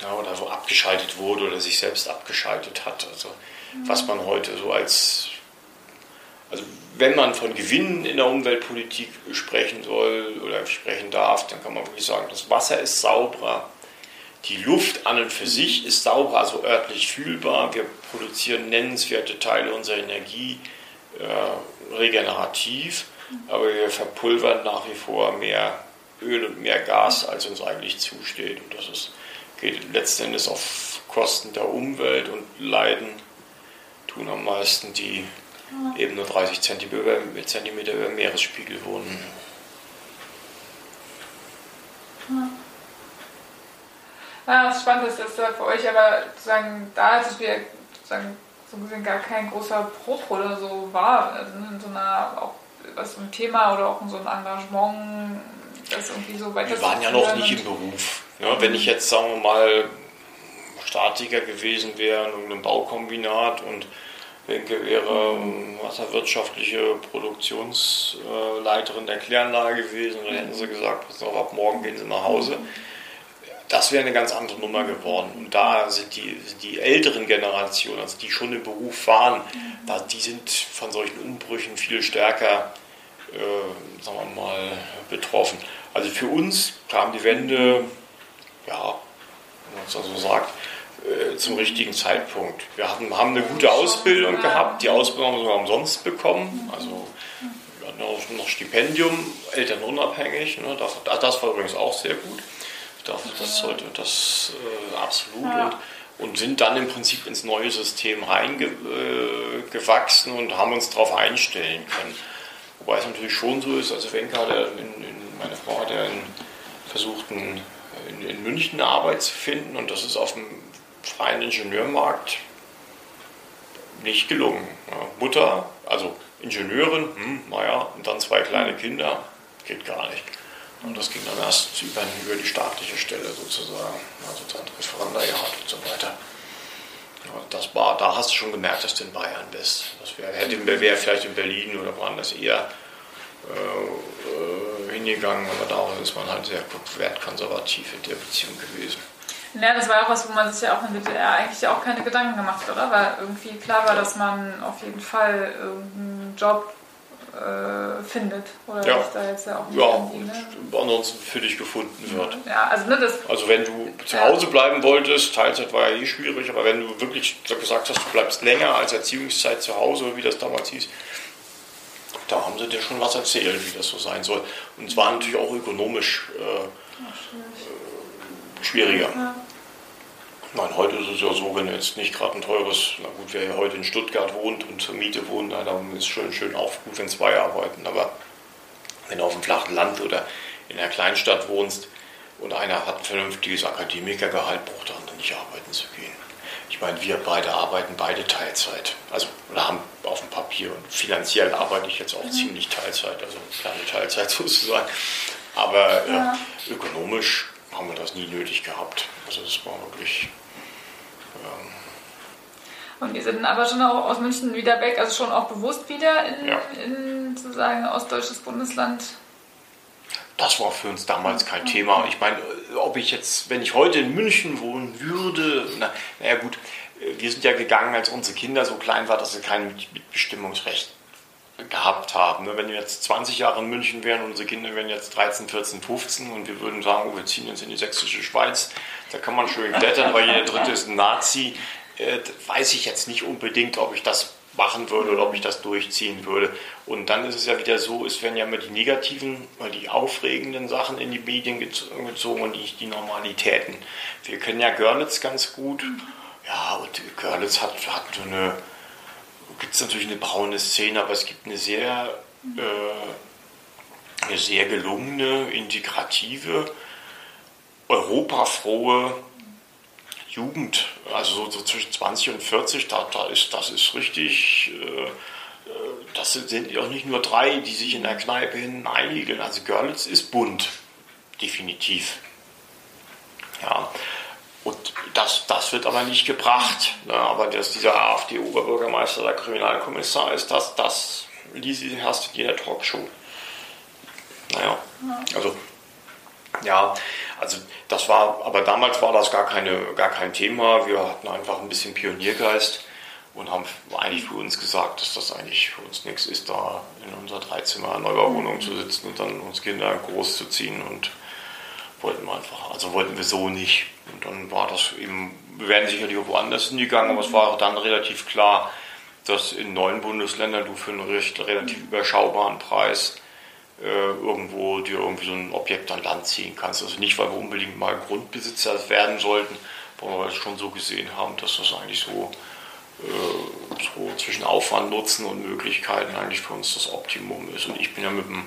ja, oder so abgeschaltet wurde oder sich selbst abgeschaltet hat. Also was man heute so als, also wenn man von Gewinnen in der Umweltpolitik sprechen soll oder sprechen darf, dann kann man wirklich sagen, das Wasser ist sauberer, die Luft an und für sich ist sauber, also örtlich fühlbar. Wir produzieren nennenswerte Teile unserer Energie äh, regenerativ, aber wir verpulvern nach wie vor mehr Öl und mehr Gas, als uns eigentlich zusteht. Und das ist, geht letzten Endes auf Kosten der Umwelt und Leiden tun am meisten die eben nur 30 Zentimeter über Meeresspiegel wohnen. Ja, das ist spannend, dass das für euch aber sozusagen da ist, wir sozusagen so gesehen gar kein großer Bruch oder so war. Also in so einer, auch was so ein Thema oder auch in so ein Engagement, das irgendwie so weiter Wir waren ja noch nicht im Beruf. Ja, wenn ich jetzt, sagen wir mal, Statiker gewesen wäre in irgendeinem Baukombinat und Wenke wäre wasserwirtschaftliche Produktionsleiterin der Kläranlage gewesen, dann hätten sie gesagt, pass auf, ab morgen gehen sie nach Hause. Das wäre eine ganz andere Nummer geworden. Und da sind die, die älteren Generationen, also die schon im Beruf waren, da, die sind von solchen Umbrüchen viel stärker, äh, sagen wir mal, betroffen. Also für uns kam die Wende, ja, wenn man es so sagt, äh, zum richtigen Zeitpunkt. Wir hatten, haben eine gute Ausbildung gehabt, die Ausbildung haben wir sogar umsonst bekommen. Also wir hatten auch noch Stipendium, elternunabhängig. Ne? Das, das, war übrigens auch sehr gut. Ich dachte, das sollte das äh, absolut. Und, und, sind dann im Prinzip ins neue System reingewachsen äh, und haben uns darauf einstellen können. Wobei es natürlich schon so ist, also Wenka, in, in, meine Frau hat ja versucht, in, München eine Arbeit zu finden und das ist auf dem freien Ingenieurmarkt nicht gelungen. Mutter, also Ingenieurin, hm, naja, und dann zwei kleine Kinder, geht gar nicht. Und das ging dann erst über, über die staatliche Stelle sozusagen, also dann Referendariat und so weiter. Das war, da hast du schon gemerkt, dass du in Bayern bist. Das wäre wär, wär vielleicht in Berlin oder woanders eher äh, äh, hingegangen, aber da ist man halt sehr wertkonservativ in der Beziehung gewesen. Ja, das war auch was, wo man sich ja auch in der DDR eigentlich auch keine Gedanken gemacht hat, oder? Weil irgendwie klar war, dass man auf jeden Fall irgendeinen Job äh, findet. Oder ja. da jetzt ja auch ja, und ne? ansonsten für dich gefunden wird. Ja, also, ne, das, also wenn du zu Hause bleiben wolltest, Teilzeit war ja eh schwierig, aber wenn du wirklich gesagt hast, du bleibst länger als Erziehungszeit zu Hause, wie das damals hieß, da haben sie dir schon was erzählt, wie das so sein soll. Und es war natürlich auch ökonomisch äh, schwieriger. Ja. Nein, heute ist es ja so, wenn jetzt nicht gerade ein teures, na gut, wer heute in Stuttgart wohnt und zur Miete wohnt, na, dann ist es schön, schön auch gut, wenn zwei arbeiten. Aber wenn du auf dem flachen Land oder in einer Kleinstadt wohnst und einer hat ein vernünftiges Akademikergehalt, braucht der andere nicht arbeiten zu gehen. Ich meine, wir beide arbeiten beide Teilzeit. Also, oder haben auf dem Papier und finanziell arbeite ich jetzt auch mhm. ziemlich Teilzeit, also kleine Teilzeit sozusagen. Aber ja. äh, ökonomisch haben wir das nie nötig gehabt. Also das war wirklich. Ähm und die sind aber schon auch aus München wieder weg, also schon auch bewusst wieder in, ja. in sozusagen ostdeutsches Bundesland. Das war für uns damals kein Thema. Ich meine, ob ich jetzt, wenn ich heute in München wohnen würde, na, naja gut, wir sind ja gegangen, als unsere Kinder so klein waren, dass sie kein Mitbestimmungsrecht gehabt haben. Wenn wir jetzt 20 Jahre in München wären unsere Kinder wären jetzt 13, 14, 15 und wir würden sagen, oh, wir ziehen jetzt in die sächsische Schweiz, da kann man schön klettern, weil jeder Dritte ist ein Nazi, äh, weiß ich jetzt nicht unbedingt, ob ich das machen würde oder ob ich das durchziehen würde. Und dann ist es ja wieder so, es werden ja immer die negativen, die aufregenden Sachen in die Medien gezogen und nicht die Normalitäten. Wir kennen ja Görlitz ganz gut. Ja, und Görlitz hat, hat so eine gibt es natürlich eine braune Szene, aber es gibt eine sehr, äh, eine sehr gelungene, integrative, europafrohe Jugend. Also so, so, zwischen 20 und 40, da, da ist, das ist richtig. Äh, äh das sind auch nicht nur drei, die sich in der Kneipe hineinigeln. Also Görlitz ist bunt, definitiv. Ja. Und das, das wird aber nicht gebracht. Ne? Aber dass dieser AfD-Oberbürgermeister der Kriminalkommissar ist, das, das ließ hast du in jeder Talkshow. Naja, also ja, also das war, aber damals war das gar, keine, gar kein Thema. Wir hatten einfach ein bisschen Pioniergeist und haben eigentlich für uns gesagt, dass das eigentlich für uns nichts ist, da in unserer Dreizimmer Neubauwohnung zu sitzen und dann uns Kinder groß zu ziehen und wollten wir einfach, also wollten wir so nicht. Und dann war das eben, wir wären sicherlich auch woanders hingegangen, aber es war dann relativ klar, dass in neuen Bundesländern du für einen recht, relativ überschaubaren Preis irgendwo dir irgendwie so ein Objekt an Land ziehen kannst. Also nicht, weil wir unbedingt mal Grundbesitzer werden sollten, weil wir es schon so gesehen haben, dass das eigentlich so, äh, so zwischen Aufwand, Nutzen und Möglichkeiten eigentlich für uns das Optimum ist. Und ich bin ja mit dem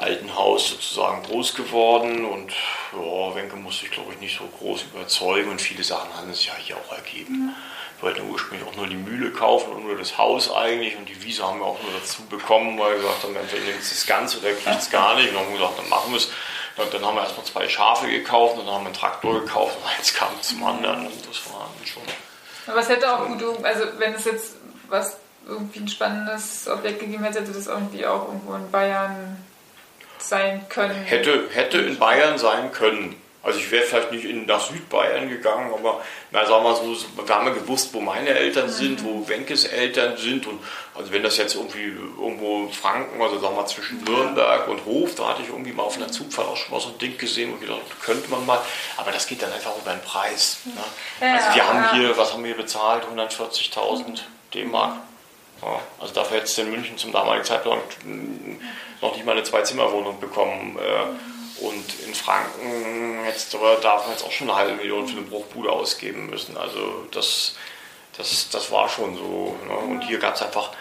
alten Haus sozusagen groß geworden und ja, Wenke musste ich glaube ich nicht so groß überzeugen und viele Sachen haben sich ja hier auch ergeben. Wir wollten ursprünglich auch nur die Mühle kaufen und nur das Haus eigentlich und die Wiese haben wir auch nur dazu bekommen, weil wir gesagt haben, entweder nimmt es das Ganze oder kriegt es gar nicht und dann haben wir gesagt, dann machen wir es. Und dann haben wir erstmal zwei Schafe gekauft und dann haben wir einen Traktor gekauft und eins kam zum anderen und das war schon. Aber es hätte auch gut, also wenn es jetzt was irgendwie ein spannendes Objekt gegeben hätte, hätte das irgendwie auch irgendwo in Bayern sein können. Hätte, hätte in Bayern sein können. Also ich wäre vielleicht nicht in, nach Südbayern gegangen, aber na, sagen wir so, wir haben ja gewusst, wo meine Eltern mhm. sind, wo Wenkes Eltern sind. Und also wenn das jetzt irgendwie irgendwo Franken, also sagen wir zwischen Nürnberg und Hof, da hatte ich irgendwie mal auf einer Zugfahrt auch schon mal so ein Ding gesehen und gedacht, könnte man mal, aber das geht dann einfach über den Preis. Ne? Ja, also wir haben hier, was haben wir bezahlt? 140.000 D-Mark. Ja, also dafür hätte es in München zum damaligen Zeitpunkt noch nicht mal eine Zwei-Zimmer-Wohnung bekommen. Äh, und in Franken jetzt, darf man jetzt auch schon eine halbe Million für eine Bruchbude ausgeben müssen. Also das, das, das war schon so. Ne? Und hier gab es einfach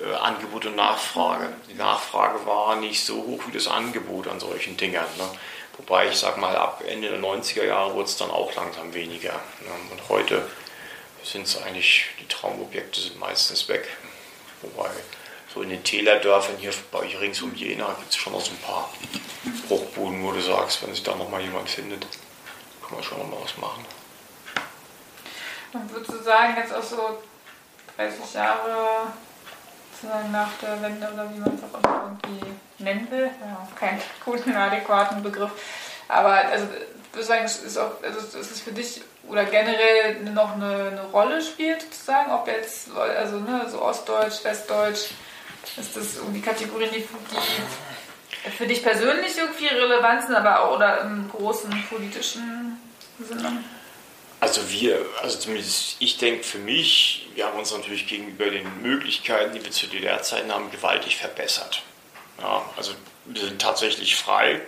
äh, Angebot und Nachfrage. Die Nachfrage war nicht so hoch wie das Angebot an solchen Dingern. Ne? Wobei ich sage mal, ab Ende der 90er Jahre wurde es dann auch langsam weniger. Ne? Und heute sind es eigentlich, die Traumobjekte sind meistens weg. Wobei so in den Tälerdörfern hier bei euch rings um Jena gibt es schon noch so ein paar Bruchbuden, wo du sagst, wenn sich da nochmal jemand findet, kann man schon mal was machen. Und würdest du sagen, jetzt auch so 30 Jahre nach der Wende oder wie man es auch immer irgendwie nennen will, ja, keinen guten, adäquaten Begriff, aber also würde sagen, es ist, auch, also es ist für dich oder generell noch eine, eine Rolle spielt, sozusagen, ob jetzt, also ne, so Ostdeutsch, Westdeutsch, ist das irgendwie Kategorien, die, die für dich persönlich irgendwie relevant sind, aber auch oder im großen politischen Sinne? Also wir, also zumindest ich denke für mich, wir haben uns natürlich gegenüber den Möglichkeiten, die wir zu DDR-Zeiten haben, gewaltig verbessert. Ja, also wir sind tatsächlich frei,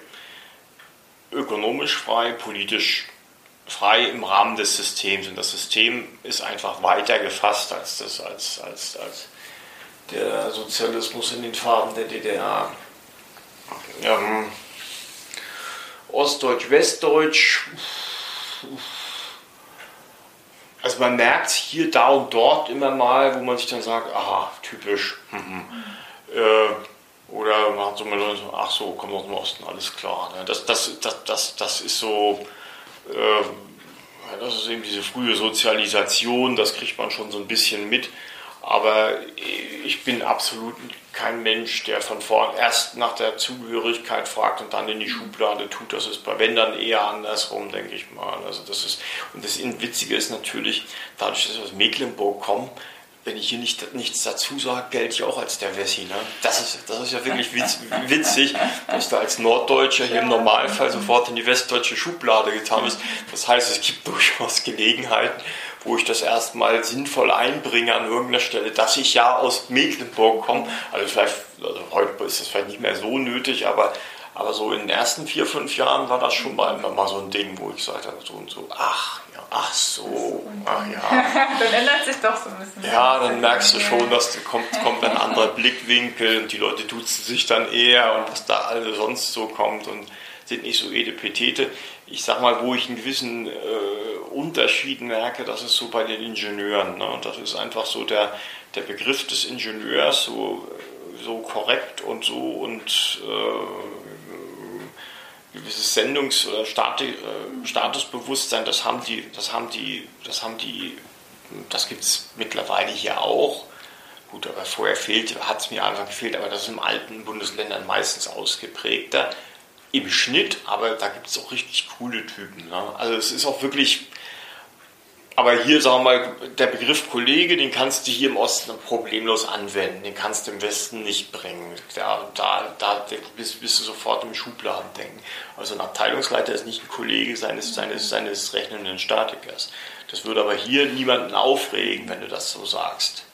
ökonomisch frei, politisch frei im Rahmen des Systems. Und das System ist einfach weiter gefasst als, das, als, als, als der Sozialismus in den Farben der DDR. Ähm, Ostdeutsch, Westdeutsch. Also man merkt hier, da und dort immer mal, wo man sich dann sagt, aha, typisch. Mhm. Äh, oder man hat so mal so, ach so, kommt aus dem Osten, alles klar. Ne? Das, das, das, das, das ist so, äh, das ist eben diese frühe Sozialisation, das kriegt man schon so ein bisschen mit. Aber ich bin absolut kein Mensch, der von vorn erst nach der Zugehörigkeit fragt und dann in die Schublade tut. Das ist bei wenn dann eher andersrum, denke ich mal. Also das ist, und das Witzige ist natürlich, dadurch, dass ich aus Mecklenburg komme, wenn ich hier nicht, nichts dazu sage, gelte ich auch als der Wessi. Ne? Das, ist, das ist ja wirklich witz, witzig, dass du als Norddeutscher hier im Normalfall sofort in die westdeutsche Schublade getan bist. Das heißt, es gibt durchaus Gelegenheiten, wo ich das erstmal sinnvoll einbringe an irgendeiner Stelle, dass ich ja aus Mecklenburg komme. Also vielleicht, also heute ist das vielleicht nicht mehr so nötig, aber, aber so in den ersten vier, fünf Jahren war das schon mal, mal so ein Ding, wo ich gesagt habe, so und so, ach, ja, ach so, ach ja. dann ändert sich doch so ein bisschen. Ja, dann merkst du schon, dass kommt, kommt ein anderer Blickwinkel und die Leute duzen sich dann eher und was da alles sonst so kommt und sind nicht so edepetete. Ich sag mal, wo ich einen gewissen äh, Unterschied merke, das ist so bei den Ingenieuren. Ne? Das ist einfach so der, der Begriff des Ingenieurs, so, so korrekt und so und äh, gewisses Sendungs- oder Stati äh, Statusbewusstsein, das haben die, das haben die, das haben die, das gibt es mittlerweile hier auch. Gut, aber vorher fehlt, hat es mir einfach gefehlt, aber das ist in alten Bundesländern meistens ausgeprägter im Schnitt, aber da gibt es auch richtig coole Typen. Ne? Also es ist auch wirklich, aber hier sagen wir mal, der Begriff Kollege, den kannst du hier im Osten problemlos anwenden, den kannst du im Westen nicht bringen. Da, da, da bist, bist du sofort im Schubladen denken. Also ein Abteilungsleiter ist nicht ein Kollege seines, seines, seines rechnenden Statikers. Das würde aber hier niemanden aufregen, wenn du das so sagst.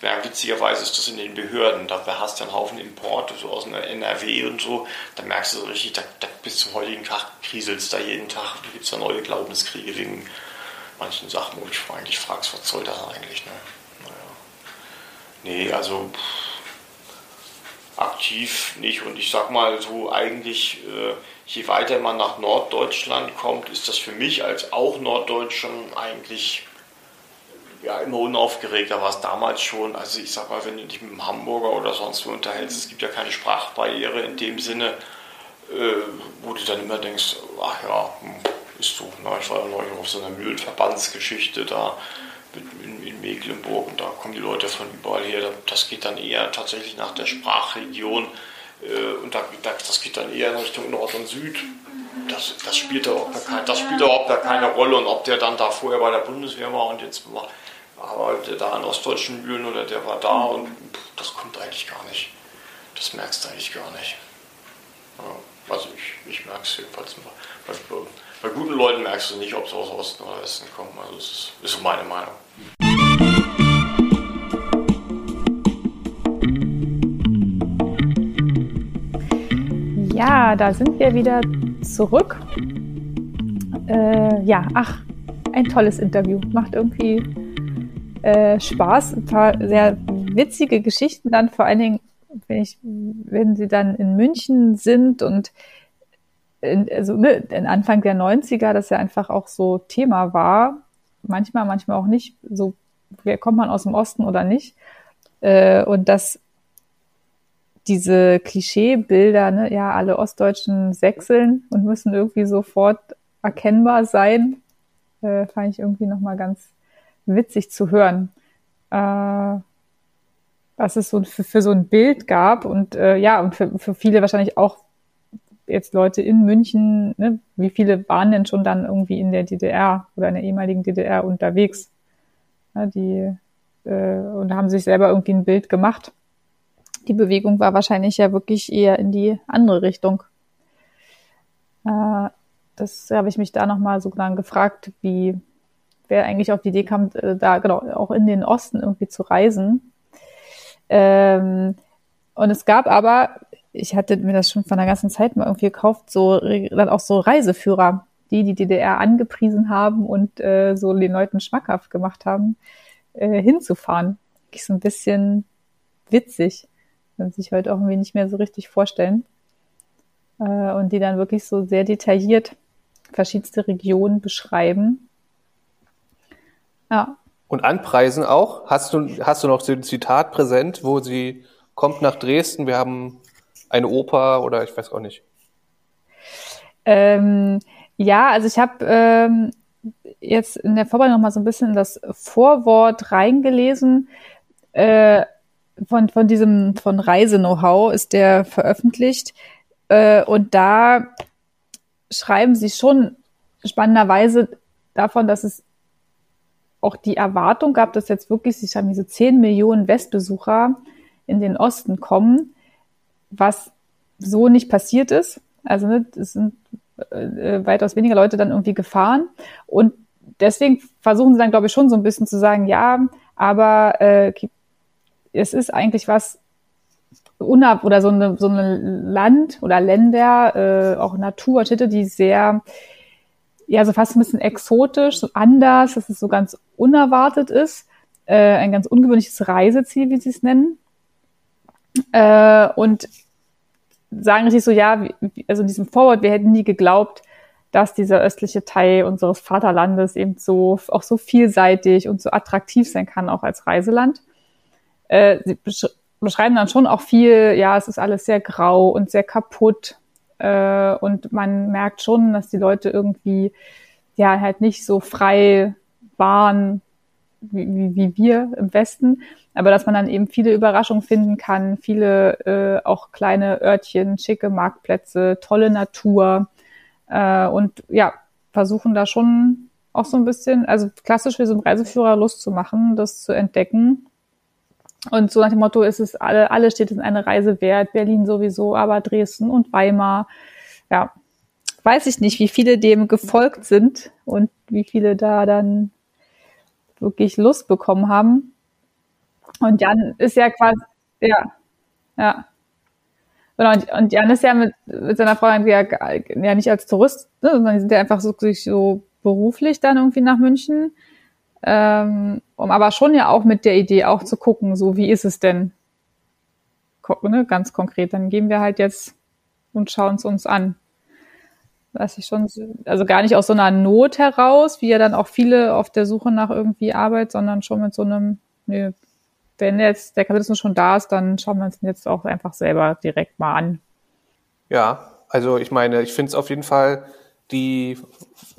Wäre witzigerweise ist das in den Behörden. Da hast du einen Haufen Importe so aus einer NRW und so. Da merkst du so richtig, da, da bis zum heutigen Tag kriselst da jeden Tag. Da gibt es da neue Glaubenskriege wegen manchen Sachen, wo ich eigentlich fragst, was soll das eigentlich? Ne? Naja. Nee, also aktiv nicht. Und ich sag mal so, eigentlich, äh, je weiter man nach Norddeutschland kommt, ist das für mich als auch Norddeutschen eigentlich ja, immer unaufgeregter war es damals schon. Also ich sag mal, wenn du dich mit einem Hamburger oder sonst wo unterhältst, es gibt ja keine Sprachbarriere in dem Sinne, äh, wo du dann immer denkst, ach ja, hm, ist so. Na, ich war ja neulich auf so einer Mühlenverbandsgeschichte da in, in, Mecklenburg und da kommen die Leute von überall her. Das geht dann eher tatsächlich nach der Sprachregion äh, und da, das geht dann eher in Richtung Nord und Süd. Das, das, spielt überhaupt spielt überhaupt keine Rolle und ob der dann da vorher bei der Bundeswehr war und jetzt arbeitet da an ostdeutschen Mühlen oder der war da und das kommt eigentlich gar nicht. Das merkst du eigentlich gar nicht. Ja, also ich, ich merke es jedenfalls mal. Bei, bei, guten Leuten merkst du nicht, ob sie aus Osten oder Westen kommen. Also das ist, ist so meine Meinung. Ja, da sind wir wieder zurück. Äh, ja, ach, ein tolles Interview. Macht irgendwie äh, Spaß. Ein paar sehr witzige Geschichten dann, vor allen Dingen, wenn, ich, wenn sie dann in München sind und in, also ne, in Anfang der 90er, das ja einfach auch so Thema war. Manchmal, manchmal auch nicht. So, kommt man aus dem Osten oder nicht? Äh, und dass diese Klischeebilder, ne, ja, alle Ostdeutschen sechseln und müssen irgendwie sofort erkennbar sein, äh, fand ich irgendwie nochmal ganz witzig zu hören, äh, was es so für, für so ein Bild gab und äh, ja, und für, für viele wahrscheinlich auch jetzt Leute in München, ne, wie viele waren denn schon dann irgendwie in der DDR oder in der ehemaligen DDR unterwegs? Ja, die äh, und haben sich selber irgendwie ein Bild gemacht. Die Bewegung war wahrscheinlich ja wirklich eher in die andere Richtung. Äh, das habe ich mich da nochmal so dann gefragt, wie wer eigentlich auf die Idee kam, äh, da genau auch in den Osten irgendwie zu reisen. Ähm, und es gab aber, ich hatte mir das schon von der ganzen Zeit mal irgendwie gekauft, so dann auch so Reiseführer, die die DDR angepriesen haben und äh, so den Leuten schmackhaft gemacht haben, äh, hinzufahren. Ich so ein bisschen witzig, kann sich heute auch irgendwie nicht mehr so richtig vorstellen. Äh, und die dann wirklich so sehr detailliert verschiedenste Regionen beschreiben ja. Und anpreisen auch. Hast du, hast du noch so ein Zitat präsent, wo sie kommt nach Dresden, wir haben eine Oper oder ich weiß auch nicht. Ähm, ja, also ich habe ähm, jetzt in der Vorbereitung noch mal so ein bisschen das Vorwort reingelesen. Äh, von, von diesem, von Reise-Know-how ist der veröffentlicht. Äh, und da schreiben sie schon spannenderweise davon, dass es auch die Erwartung gab, dass jetzt wirklich, ich habe diese 10 Millionen Westbesucher in den Osten kommen, was so nicht passiert ist. Also ne, es sind äh, weitaus weniger Leute dann irgendwie gefahren. Und deswegen versuchen sie dann, glaube ich, schon so ein bisschen zu sagen, ja, aber äh, es ist eigentlich was unab oder so eine, so eine Land oder Länder, äh, auch Naturstädte, die sehr ja, so fast ein bisschen exotisch, so anders, dass es so ganz unerwartet ist. Äh, ein ganz ungewöhnliches Reiseziel, wie sie es nennen. Äh, und sagen richtig so, ja, also in diesem Vorwort, wir hätten nie geglaubt, dass dieser östliche Teil unseres Vaterlandes eben so, auch so vielseitig und so attraktiv sein kann, auch als Reiseland. Äh, sie beschreiben dann schon auch viel, ja, es ist alles sehr grau und sehr kaputt äh, und man merkt schon, dass die Leute irgendwie ja halt nicht so frei waren wie, wie, wir im Westen, aber dass man dann eben viele Überraschungen finden kann, viele äh, auch kleine Örtchen, schicke Marktplätze, tolle Natur äh, und ja, versuchen da schon auch so ein bisschen, also klassisch wie so ein Reiseführer Lust zu machen, das zu entdecken und so nach dem Motto ist es alle, alle Städte sind eine Reise wert, Berlin sowieso, aber Dresden und Weimar. Ja, weiß ich nicht, wie viele dem gefolgt sind und wie viele da dann wirklich Lust bekommen haben. Und Jan ist ja quasi, ja, ja. Genau, und, Jan ist ja mit, mit seiner Frau ja, ja nicht als Tourist, ne, sondern die sind ja einfach so, so beruflich dann irgendwie nach München ähm, um aber schon ja auch mit der Idee auch zu gucken, so wie ist es denn? ne, ganz konkret. Dann gehen wir halt jetzt und schauen es uns an. Was ich schon, also gar nicht aus so einer Not heraus, wie ja dann auch viele auf der Suche nach irgendwie Arbeit, sondern schon mit so einem, nö, wenn jetzt der Kapitalismus schon da ist, dann schauen wir uns jetzt auch einfach selber direkt mal an. Ja, also ich meine, ich finde es auf jeden Fall, die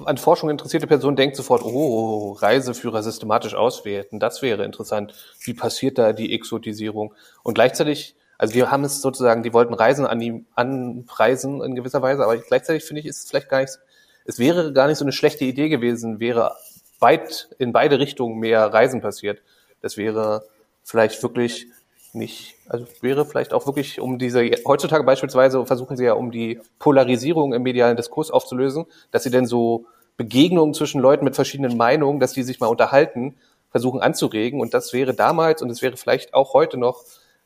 an Forschung interessierte Person denkt sofort, oh, Reiseführer systematisch auswerten, das wäre interessant. Wie passiert da die Exotisierung? Und gleichzeitig also wir haben es sozusagen, die wollten Reisen an die, anpreisen in gewisser Weise, aber gleichzeitig finde ich, ist es vielleicht gar nicht, es wäre gar nicht so eine schlechte Idee gewesen, wäre weit in beide Richtungen mehr Reisen passiert. Das wäre vielleicht wirklich nicht, also wäre vielleicht auch wirklich um diese, heutzutage beispielsweise versuchen sie ja, um die Polarisierung im medialen Diskurs aufzulösen, dass sie denn so Begegnungen zwischen Leuten mit verschiedenen Meinungen, dass die sich mal unterhalten, versuchen anzuregen. Und das wäre damals und es wäre vielleicht auch heute noch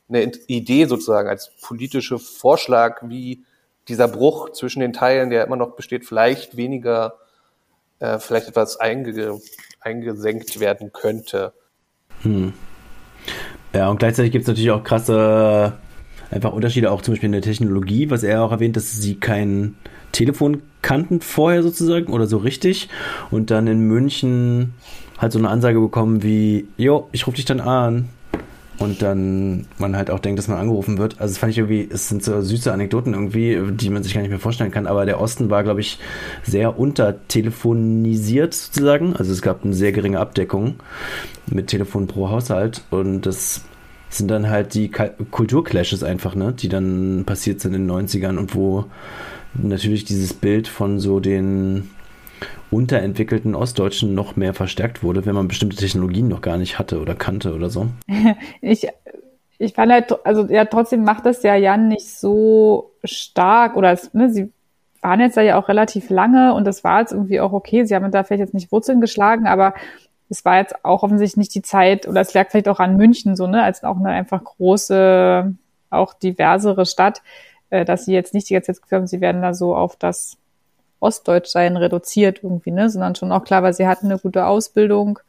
eine Idee sozusagen als politische Vorschlag, wie dieser Bruch zwischen den Teilen, der immer noch besteht, vielleicht weniger, äh, vielleicht etwas einge eingesenkt werden könnte. Hm. Ja, und gleichzeitig gibt es natürlich auch krasse einfach Unterschiede, auch zum Beispiel in der Technologie, was er auch erwähnt, dass sie kein Telefon kannten vorher sozusagen oder so richtig. Und dann in München halt so eine Ansage bekommen wie, jo, ich rufe dich dann an, und dann man halt auch denkt, dass man angerufen wird. Also das fand ich irgendwie, es sind so süße Anekdoten irgendwie, die man sich gar nicht mehr vorstellen kann, aber der Osten war, glaube ich, sehr untertelefonisiert sozusagen. Also es gab eine sehr geringe Abdeckung mit Telefon pro Haushalt und das sind dann halt die Kulturclashes einfach, ne, die dann passiert sind in den 90ern und wo natürlich dieses Bild von so den unterentwickelten Ostdeutschen noch mehr verstärkt wurde, wenn man bestimmte Technologien noch gar nicht hatte oder kannte oder so? Ich, ich fand halt, also ja, trotzdem macht das ja Jan nicht so stark oder ne, sie waren jetzt da ja auch relativ lange und das war jetzt irgendwie auch okay. Sie haben da vielleicht jetzt nicht Wurzeln geschlagen, aber es war jetzt auch offensichtlich nicht die Zeit oder es lag vielleicht auch an München so, ne, als auch eine einfach große, auch diversere Stadt, äh, dass sie jetzt nicht die ganze Zeit geführt haben, sie werden da so auf das Ostdeutschsein reduziert irgendwie, ne, sondern schon auch klar, weil sie hatten eine gute Ausbildung,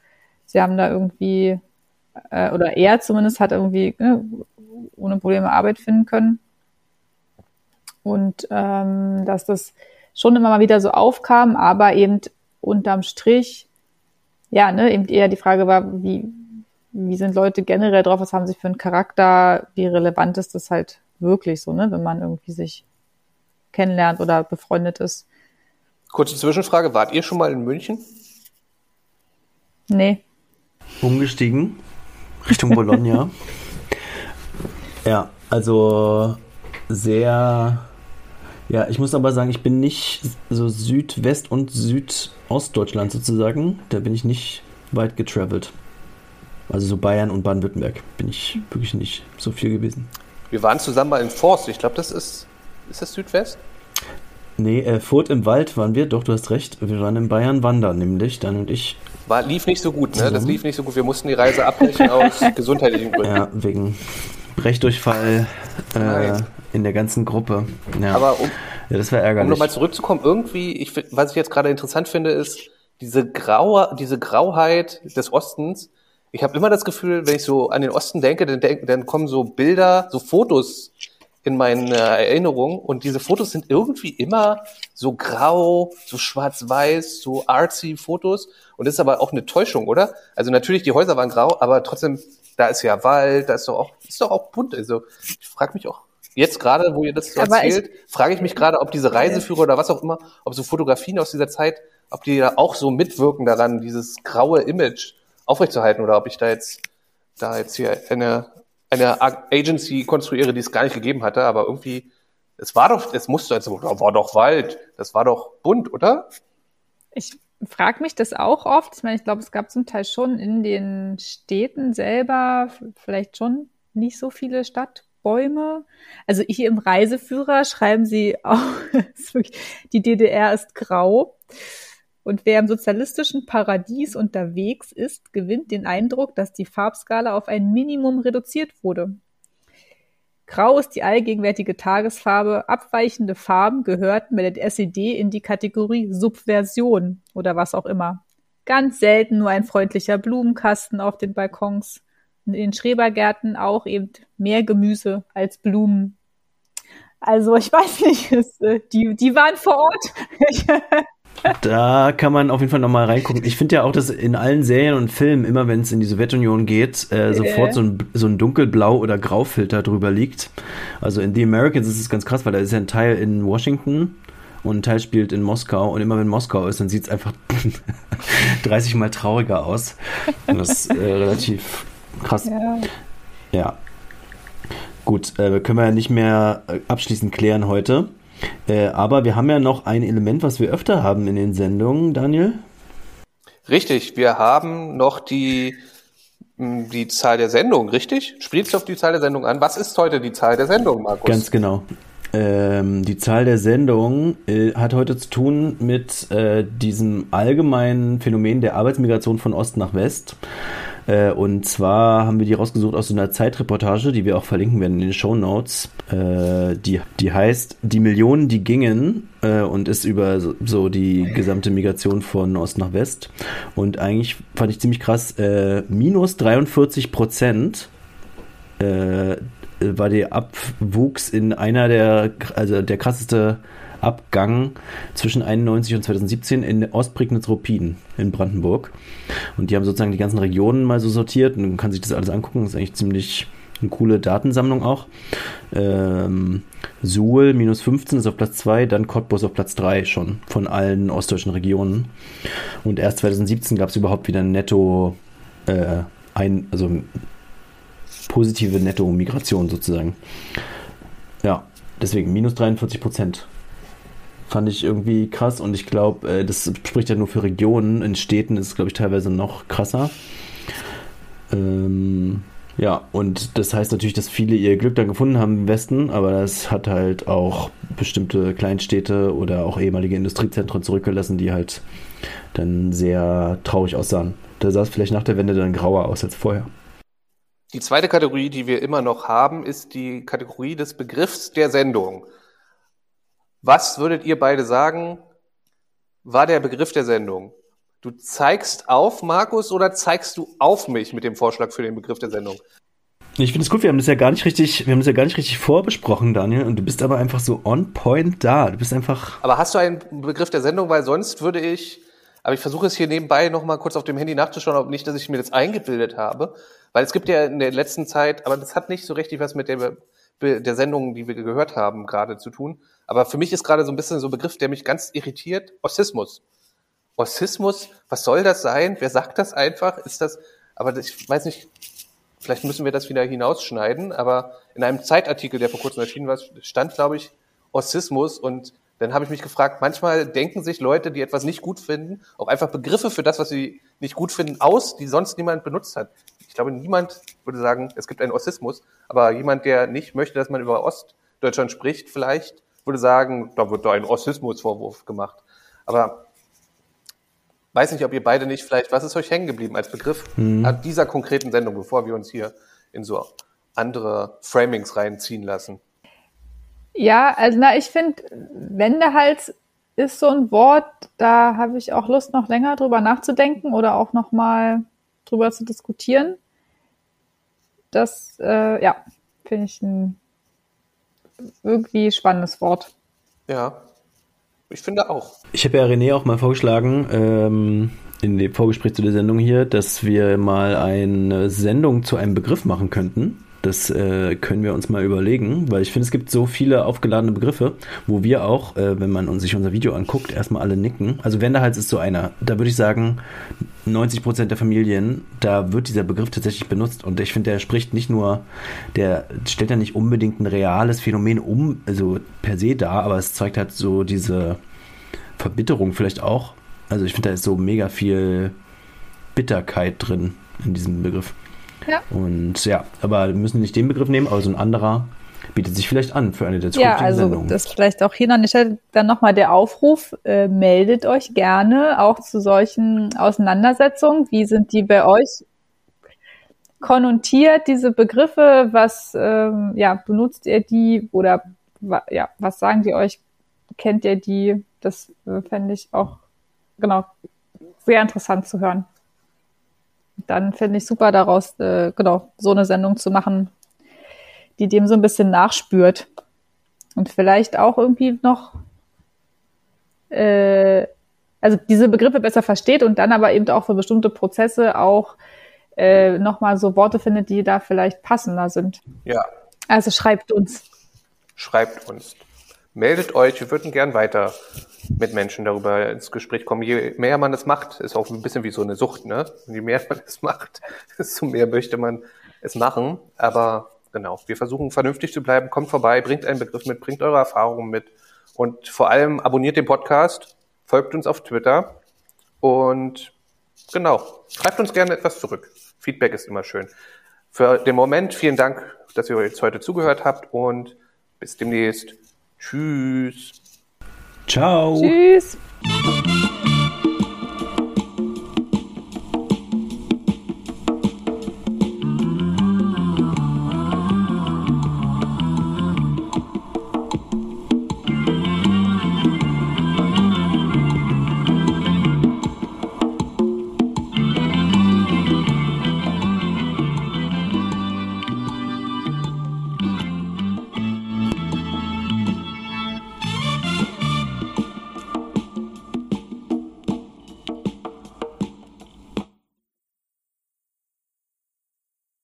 sie haben da irgendwie, äh, oder er zumindest hat irgendwie ne, ohne Probleme Arbeit finden können. Und ähm, dass das schon immer mal wieder so aufkam, aber eben unterm Strich, ja, ne, eben eher die Frage war, wie, wie sind Leute generell drauf, was haben sie für einen Charakter, wie relevant ist das halt wirklich so, ne, wenn man irgendwie sich kennenlernt oder befreundet ist. Kurze Zwischenfrage, wart ihr schon mal in München? Nee. Umgestiegen Richtung Bologna. ja, also sehr. Ja, ich muss aber sagen, ich bin nicht so Südwest- und Südostdeutschland sozusagen. Da bin ich nicht weit getravelt. Also so Bayern und Baden-Württemberg bin ich wirklich nicht so viel gewesen. Wir waren zusammen mal in Forst. Ich glaube, das ist. Ist das Südwest? Nee, äh, Furt im Wald waren wir, doch, du hast recht. Wir waren in Bayern wandern, nämlich, dann und ich. War, lief nicht so gut, ne? Das lief nicht so gut. Wir mussten die Reise abbrechen aus gesundheitlichen Gründen. Ja, wegen Brechdurchfall äh, in der ganzen Gruppe. Ja. Aber um, ja, das war ärgerlich. Um nochmal zurückzukommen, irgendwie, ich, was ich jetzt gerade interessant finde, ist diese graue, diese Grauheit des Ostens. Ich habe immer das Gefühl, wenn ich so an den Osten denke, dann, denk, dann kommen so Bilder, so Fotos in meinen äh, Erinnerungen und diese Fotos sind irgendwie immer so grau, so schwarz-weiß, so artsy Fotos und das ist aber auch eine Täuschung, oder? Also natürlich die Häuser waren grau, aber trotzdem da ist ja Wald, da ist doch auch ist doch auch bunt. Also ich frage mich auch jetzt gerade, wo ihr das so erzählt, frage ich mich gerade, ob diese Reiseführer oder was auch immer, ob so Fotografien aus dieser Zeit, ob die da auch so mitwirken daran, dieses graue Image aufrechtzuerhalten oder ob ich da jetzt da jetzt hier eine eine Agency konstruiere, die es gar nicht gegeben hatte, aber irgendwie, es war doch, es musste, also, war doch Wald, das war doch bunt, oder? Ich frage mich das auch oft. Ich meine, ich glaube, es gab zum Teil schon in den Städten selber vielleicht schon nicht so viele Stadtbäume. Also hier im Reiseführer schreiben sie auch, die DDR ist grau. Und wer im sozialistischen Paradies unterwegs ist, gewinnt den Eindruck, dass die Farbskala auf ein Minimum reduziert wurde. Grau ist die allgegenwärtige Tagesfarbe. Abweichende Farben gehörten bei der SED in die Kategorie Subversion oder was auch immer. Ganz selten nur ein freundlicher Blumenkasten auf den Balkons. in den Schrebergärten auch eben mehr Gemüse als Blumen. Also ich weiß nicht, es, äh, die, die waren vor Ort. Da kann man auf jeden Fall nochmal reingucken. Ich finde ja auch, dass in allen Serien und Filmen, immer wenn es in die Sowjetunion geht, äh, äh. sofort so ein, so ein dunkelblau- oder graufilter drüber liegt. Also in The Americans ist es ganz krass, weil da ist ja ein Teil in Washington und ein Teil spielt in Moskau. Und immer wenn Moskau ist, dann sieht es einfach 30 Mal trauriger aus. Und das ist äh, relativ krass. Ja. ja. Gut, äh, können wir ja nicht mehr äh, abschließend klären heute. Äh, aber wir haben ja noch ein Element, was wir öfter haben in den Sendungen, Daniel. Richtig, wir haben noch die, die Zahl der Sendung, richtig? Spielst du auf die Zahl der Sendung an? Was ist heute die Zahl der Sendung, Markus? Ganz genau. Ähm, die Zahl der Sendung äh, hat heute zu tun mit äh, diesem allgemeinen Phänomen der Arbeitsmigration von Ost nach West. Äh, und zwar haben wir die rausgesucht aus so einer Zeitreportage, die wir auch verlinken werden in den Show Notes. Äh, die, die heißt Die Millionen, die gingen äh, und ist über so, so, die gesamte Migration von Ost nach West. Und eigentlich fand ich ziemlich krass, äh, minus 43 Prozent äh, war der Abwuchs in einer der, also der krasseste Abgang zwischen 91 und 2017 in Ostprignitz-Ruppin in Brandenburg. Und die haben sozusagen die ganzen Regionen mal so sortiert und man kann sich das alles angucken. Das ist eigentlich ziemlich eine coole Datensammlung auch. Ähm, Suhl minus 15 ist auf Platz 2, dann Cottbus auf Platz 3 schon von allen ostdeutschen Regionen. Und erst 2017 gab es überhaupt wieder netto äh, ein, also positive Netto-Migration sozusagen. Ja, deswegen minus 43 Prozent. Fand ich irgendwie krass und ich glaube, äh, das spricht ja nur für Regionen. In Städten ist es, glaube ich, teilweise noch krasser. Ähm, ja, und das heißt natürlich, dass viele ihr Glück dann gefunden haben im Westen, aber das hat halt auch bestimmte Kleinstädte oder auch ehemalige Industriezentren zurückgelassen, die halt dann sehr traurig aussahen. Da sah es vielleicht nach der Wende dann grauer aus als vorher. Die zweite Kategorie, die wir immer noch haben, ist die Kategorie des Begriffs der Sendung. Was würdet ihr beide sagen, war der Begriff der Sendung? Du zeigst auf, Markus, oder zeigst du auf mich mit dem Vorschlag für den Begriff der Sendung? Ich finde es gut, wir haben das ja gar nicht richtig, wir haben das ja gar nicht richtig vorbesprochen, Daniel, und du bist aber einfach so on point da. Du bist einfach. Aber hast du einen Begriff der Sendung, weil sonst würde ich, aber ich versuche es hier nebenbei nochmal kurz auf dem Handy nachzuschauen, ob nicht, dass ich mir das eingebildet habe. Weil es gibt ja in der letzten Zeit, aber das hat nicht so richtig was mit der, der Sendung, die wir gehört haben, gerade zu tun. Aber für mich ist gerade so ein bisschen so ein Begriff, der mich ganz irritiert, Ossismus. Ossismus, was soll das sein? Wer sagt das einfach? Ist das, aber ich weiß nicht, vielleicht müssen wir das wieder hinausschneiden, aber in einem Zeitartikel, der vor kurzem erschienen war, stand, glaube ich, Ossismus und dann habe ich mich gefragt, manchmal denken sich Leute, die etwas nicht gut finden, auch einfach Begriffe für das, was sie nicht gut finden, aus, die sonst niemand benutzt hat. Ich glaube, niemand würde sagen, es gibt einen Ossismus, aber jemand, der nicht möchte, dass man über Ostdeutschland spricht, vielleicht würde sagen, da wird da ein Rassismusvorwurf gemacht. Aber weiß nicht, ob ihr beide nicht vielleicht, was ist euch hängen geblieben als Begriff mhm. an dieser konkreten Sendung, bevor wir uns hier in so andere Framings reinziehen lassen? Ja, also na, ich finde, Wendehals ist so ein Wort, da habe ich auch Lust, noch länger drüber nachzudenken oder auch noch mal drüber zu diskutieren. Das, äh, ja, finde ich ein irgendwie spannendes Wort. Ja, ich finde auch. Ich habe ja René auch mal vorgeschlagen, ähm, in dem Vorgespräch zu der Sendung hier, dass wir mal eine Sendung zu einem Begriff machen könnten. Das äh, können wir uns mal überlegen, weil ich finde, es gibt so viele aufgeladene Begriffe, wo wir auch, äh, wenn man sich unser Video anguckt, erstmal alle nicken. Also Wendehals ist so einer. Da würde ich sagen, 90 Prozent der Familien, da wird dieser Begriff tatsächlich benutzt. Und ich finde, der spricht nicht nur, der stellt ja nicht unbedingt ein reales Phänomen um, also per se dar, aber es zeigt halt so diese Verbitterung vielleicht auch. Also ich finde, da ist so mega viel Bitterkeit drin in diesem Begriff. Ja. Und ja, aber wir müssen nicht den Begriff nehmen, aber so ein anderer bietet sich vielleicht an für eine der zukünftigen Ja, also Sendungen. das vielleicht auch hier an der Stelle dann nochmal der Aufruf, äh, meldet euch gerne auch zu solchen Auseinandersetzungen. Wie sind die bei euch konnotiert, diese Begriffe? Was, ähm, ja, benutzt ihr die oder ja, was sagen die euch? Kennt ihr die? Das äh, fände ich auch, genau, sehr interessant zu hören. Dann finde ich super daraus, äh, genau, so eine Sendung zu machen, die dem so ein bisschen nachspürt. Und vielleicht auch irgendwie noch, äh, also diese Begriffe besser versteht und dann aber eben auch für bestimmte Prozesse auch äh, nochmal so Worte findet, die da vielleicht passender sind. Ja. Also schreibt uns. Schreibt uns. Meldet euch, wir würden gern weiter mit Menschen darüber ins Gespräch kommen. Je mehr man es macht, ist auch ein bisschen wie so eine Sucht, ne? Je mehr man es macht, desto mehr möchte man es machen. Aber genau, wir versuchen vernünftig zu bleiben. Kommt vorbei, bringt einen Begriff mit, bringt eure Erfahrungen mit. Und vor allem abonniert den Podcast, folgt uns auf Twitter und genau, schreibt uns gerne etwas zurück. Feedback ist immer schön. Für den Moment vielen Dank, dass ihr jetzt heute zugehört habt und bis demnächst. Tschüss. Ciao. Tschüss.